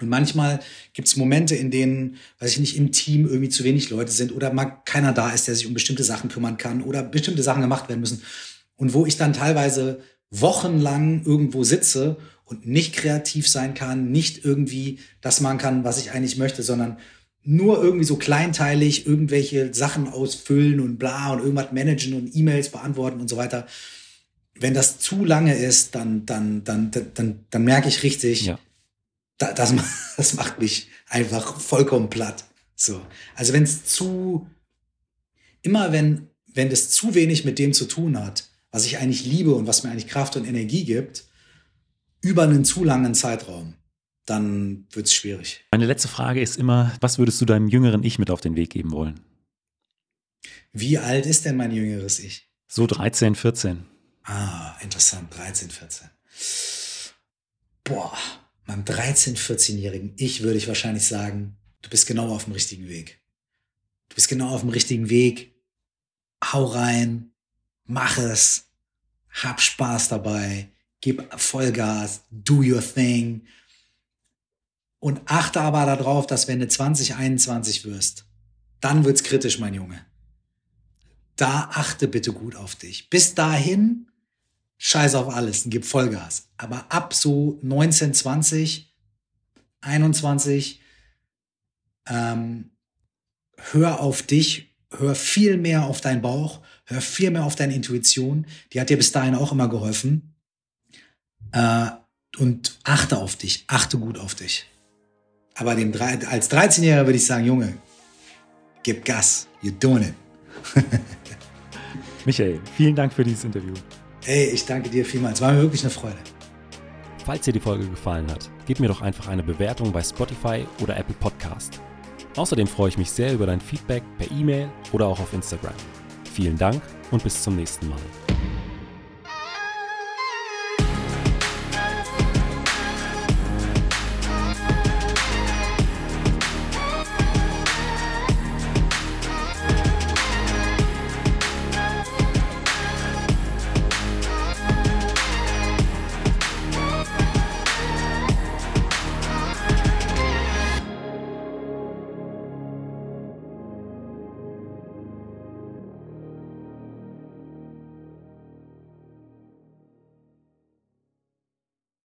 Und manchmal gibt es Momente, in denen, weiß ich nicht, im Team irgendwie zu wenig Leute sind oder mal keiner da ist, der sich um bestimmte Sachen kümmern kann oder bestimmte Sachen gemacht werden müssen. Und wo ich dann teilweise wochenlang irgendwo sitze und nicht kreativ sein kann, nicht irgendwie das machen kann, was ich eigentlich möchte, sondern nur irgendwie so kleinteilig irgendwelche Sachen ausfüllen und bla und irgendwas managen und E-Mails beantworten und so weiter. Wenn das zu lange ist, dann, dann, dann, dann, dann, dann merke ich richtig, ja. da, das, das macht mich einfach vollkommen platt. So. Also wenn es zu, immer wenn, wenn es zu wenig mit dem zu tun hat, was ich eigentlich liebe und was mir eigentlich Kraft und Energie gibt, über einen zu langen Zeitraum, dann wird es schwierig. Meine letzte Frage ist immer, was würdest du deinem jüngeren Ich mit auf den Weg geben wollen? Wie alt ist denn mein jüngeres Ich? So 13, 14. Ah, interessant, 13, 14. Boah, meinem 13, 14-jährigen Ich würde ich wahrscheinlich sagen, du bist genau auf dem richtigen Weg. Du bist genau auf dem richtigen Weg. Hau rein, mach es, hab Spaß dabei, gib Vollgas, do your thing und achte aber darauf, dass wenn du 2021 wirst, dann wird's kritisch, mein Junge. Da achte bitte gut auf dich. Bis dahin, scheiß auf alles und gib Vollgas. Aber ab so 19, 20, 21, ähm, hör auf dich, hör viel mehr auf deinen Bauch, hör viel mehr auf deine Intuition. Die hat dir bis dahin auch immer geholfen. Äh, und achte auf dich, achte gut auf dich. Aber dem, als 13-Jähriger würde ich sagen, Junge, gib Gas, you're doing it. Michael, vielen Dank für dieses Interview. Hey, ich danke dir vielmals. War mir wirklich eine Freude. Falls dir die Folge gefallen hat, gib mir doch einfach eine Bewertung bei Spotify oder Apple Podcast. Außerdem freue ich mich sehr über dein Feedback per E-Mail oder auch auf Instagram. Vielen Dank und bis zum nächsten Mal.